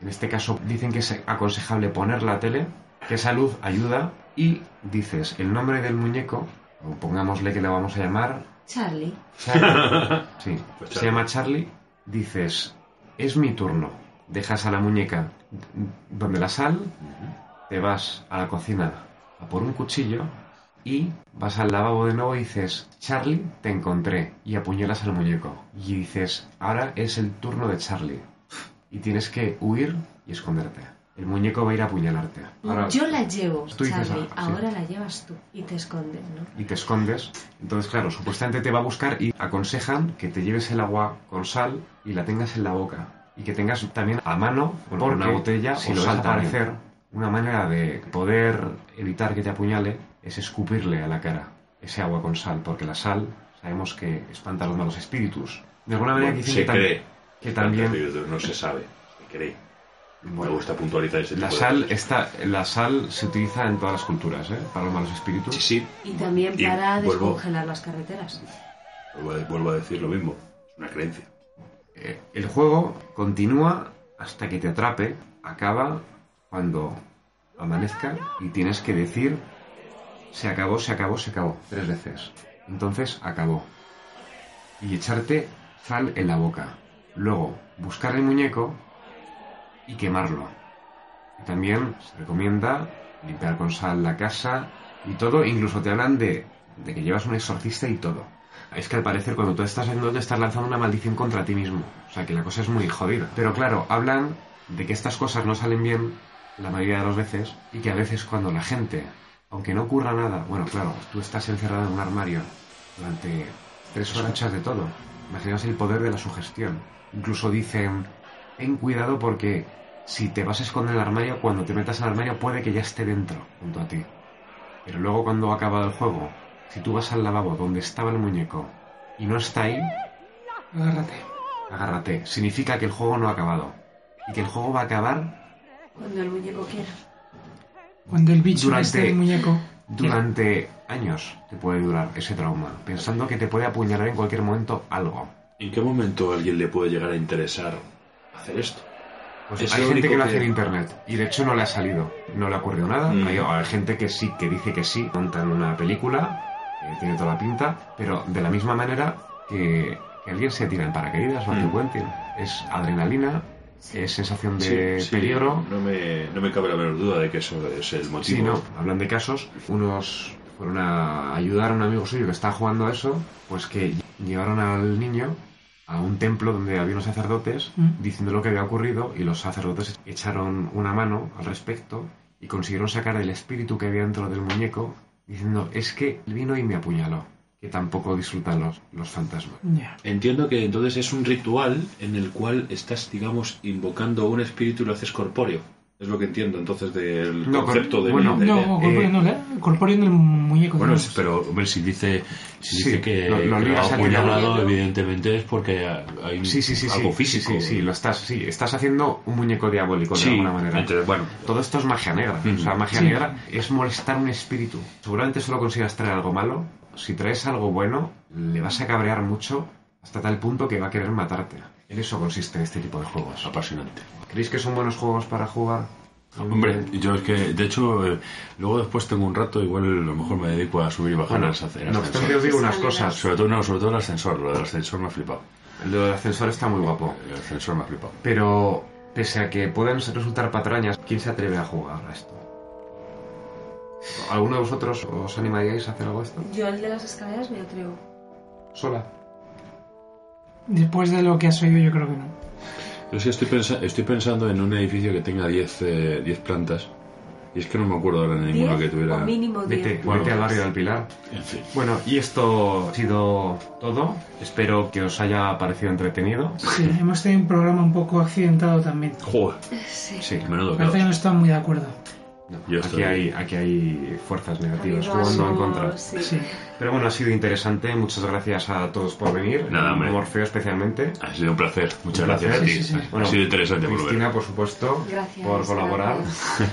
En este caso dicen que es aconsejable poner la tele, que esa luz ayuda. Y dices el nombre del muñeco o pongámosle que le vamos a llamar Charlie. Charlie. Sí, Pues se Charlie. llama Charlie. Dices, es mi turno. Dejas a la muñeca donde la sal, te vas a la cocina a por un cuchillo y vas al lavabo de nuevo y dices, Charlie, te encontré. Y apuñalas al muñeco. Y dices, ahora es el turno de Charlie. Y tienes que huir y esconderte. El muñeco va a ir a apuñalarte. Ahora- Yo la llevo, Tú dices, Charlie. ah, sí. Ahora la llevas tú y te escondes, ¿no? y te escondes. Entonces, claro, supuestamente te va a buscar y aconsejan que te lleves el agua con sal y la tengas en la boca. Y que tengas también a mano Bueno, porque una botella si o lo ves sal también. aparecer, una manera de poder evitar que te apuñale es escupirle a la cara ese agua con sal, porque la sal sabemos que espanta a los malos espíritus. De alguna manera Bueno, dicen se que, cree. que también No se sabe. Se cree. Me bueno, gusta puntualizar ese tipo la sal está, la sal se utiliza en todas las culturas, ¿eh? Para los malos espíritus. Sí, sí. Y también Y para vuelvo- descongelar las carreteras. Vuelvo a, vuelvo a decir lo mismo. Es una creencia. Eh, el juego continúa hasta que te atrape, acaba cuando amanezca y tienes que decir se acabó, se acabó, se acabó, tres veces. Entonces acabó. Y echarte sal en la boca. Luego, buscar el muñeco y quemarlo. También se recomienda limpiar con sal la casa y todo, incluso te hablan de, de que llevas un exorcista y todo. Es que al parecer cuando tú estás haciendo te estás lanzando una maldición contra ti mismo. O sea que la cosa es muy jodida. Pero claro, hablan de que estas cosas no salen bien la mayoría de las veces y que a veces cuando la gente, aunque no ocurra nada, bueno, claro, tú estás encerrado en un armario durante tres horas de todo. Imaginaos el poder de la sugestión. Incluso dicen, ten cuidado porque si te vas a esconder en el armario, cuando te metas en el armario puede que ya esté dentro, junto a ti. Pero luego cuando ha acabado el juego, si tú vas al lavabo donde estaba el muñeco y no está ahí, Agárrate. agárrate. Significa que el juego no ha acabado. Y que el juego va a acabar Cuando el muñeco quiera. Cuando el bicho Durante- del muñeco. durante años. Te puede durar ese trauma, pensando que te puede apuñalar en cualquier momento algo. ¿En qué momento a alguien le puede llegar a interesar hacer esto? Pues Es hay gente que lo hace en internet y de hecho no le ha salido, no le ha ocurrido nada. Mm. Hay, hay gente que sí, que dice que sí, montan una película, eh, tiene toda la pinta, pero de la misma manera que, que alguien se tira en paracaídas o Mm. que. Es adrenalina, es sensación de Sí, sí, peligro. No me, no me cabe la menor duda de que eso es el motivo. Sí, no, hablan de casos. Unos fueron a ayudar a un amigo suyo que estaba jugando a eso, pues que llevaron al niño a un templo donde había unos sacerdotes Mm. diciendo lo que había ocurrido y los sacerdotes echaron una mano al respecto y consiguieron sacar el espíritu que había dentro del muñeco diciendo es que vino y me apuñaló, que tampoco disfrutan los, los fantasmas. Entiendo que entonces es un ritual en el cual estás, digamos, invocando un espíritu y lo haces corpóreo. Es lo que entiendo entonces del No, concepto de bueno, de- de- eh, no, ¿eh? corpóreo en el muñeco. Bueno, pero hombre, si dice, si Sí, dice que, lo- lo que apuñalado, evidentemente es porque hay Sí, sí, sí, algo sí, físico. Sí, sí, sí, lo estás, sí, estás haciendo un muñeco diabólico de alguna manera. entonces, bueno, Todo esto es magia negra. O sea, magia Sí. negra es molestar un espíritu. Seguramente solo consigas traer algo malo. Si traes algo bueno, le vas a cabrear mucho hasta tal punto que va a querer matarte. En eso consiste este tipo de juegos. apasionante. ¿Creéis que son buenos juegos para jugar? Hombre, yo es que, de hecho, eh, luego después tengo un rato, igual a lo mejor me dedico a subir y bajar Bueno, el ascensor. no obstante os digo unas cosas. Sobre todo, no, sobre todo el ascensor, lo del ascensor me ha flipado. El del ascensor está muy guapo. El ascensor me ha flipado. Pero, pese a que pueden resultar patrañas, ¿quién se atreve a jugar a esto? ¿Alguno de vosotros os animaríais a hacer algo de esto? Yo al de las escaleras me atrevo. ¿Sola? Después de lo que has oído, yo creo que no. Yo sí estoy, pensa- estoy pensando en un edificio que tenga 10 eh, 10 plantas. Y es que no me acuerdo ahora de ninguno que ¿Diez tuviera. o mínimo diez? Vete, Bueno. vete al barrio del Pilar. En fin. Bueno, y esto ha sido todo. Espero que os haya parecido entretenido. Sí, hemos tenido un programa un poco accidentado también. Joder, Sí. Sí, menudo Parece que no están muy de acuerdo. No, Yo aquí, estoy- hay, aquí hay fuerzas negativas jugando en contra. sí. Sí. Pero bueno, ha sido interesante. Muchas gracias a todos por venir. Nada, hombre. Morfeo especialmente. Ha sido un placer. Muchas Un gracias placer. a ti. Sí, sí, sí. Ha sido interesante volver. Cristina, por supuesto, Gracias, por colaborar.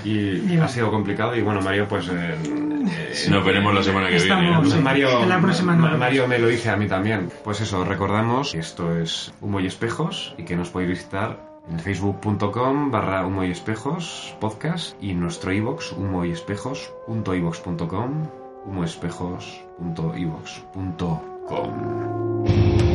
Y ha sido complicado. Y bueno, Mario, pues. eh, eh, Nos veremos la semana que Estamos- viene. Sí. Mario, En la próxima no. Mario me lo dice a mí también. Pues eso, recordamos que esto es Humo y Espejos y que nos podéis visitar en facebook.com barra Humo y Espejos podcast y nuestro ibox humo y espejos.ibox.com humoespejos.ivox.com.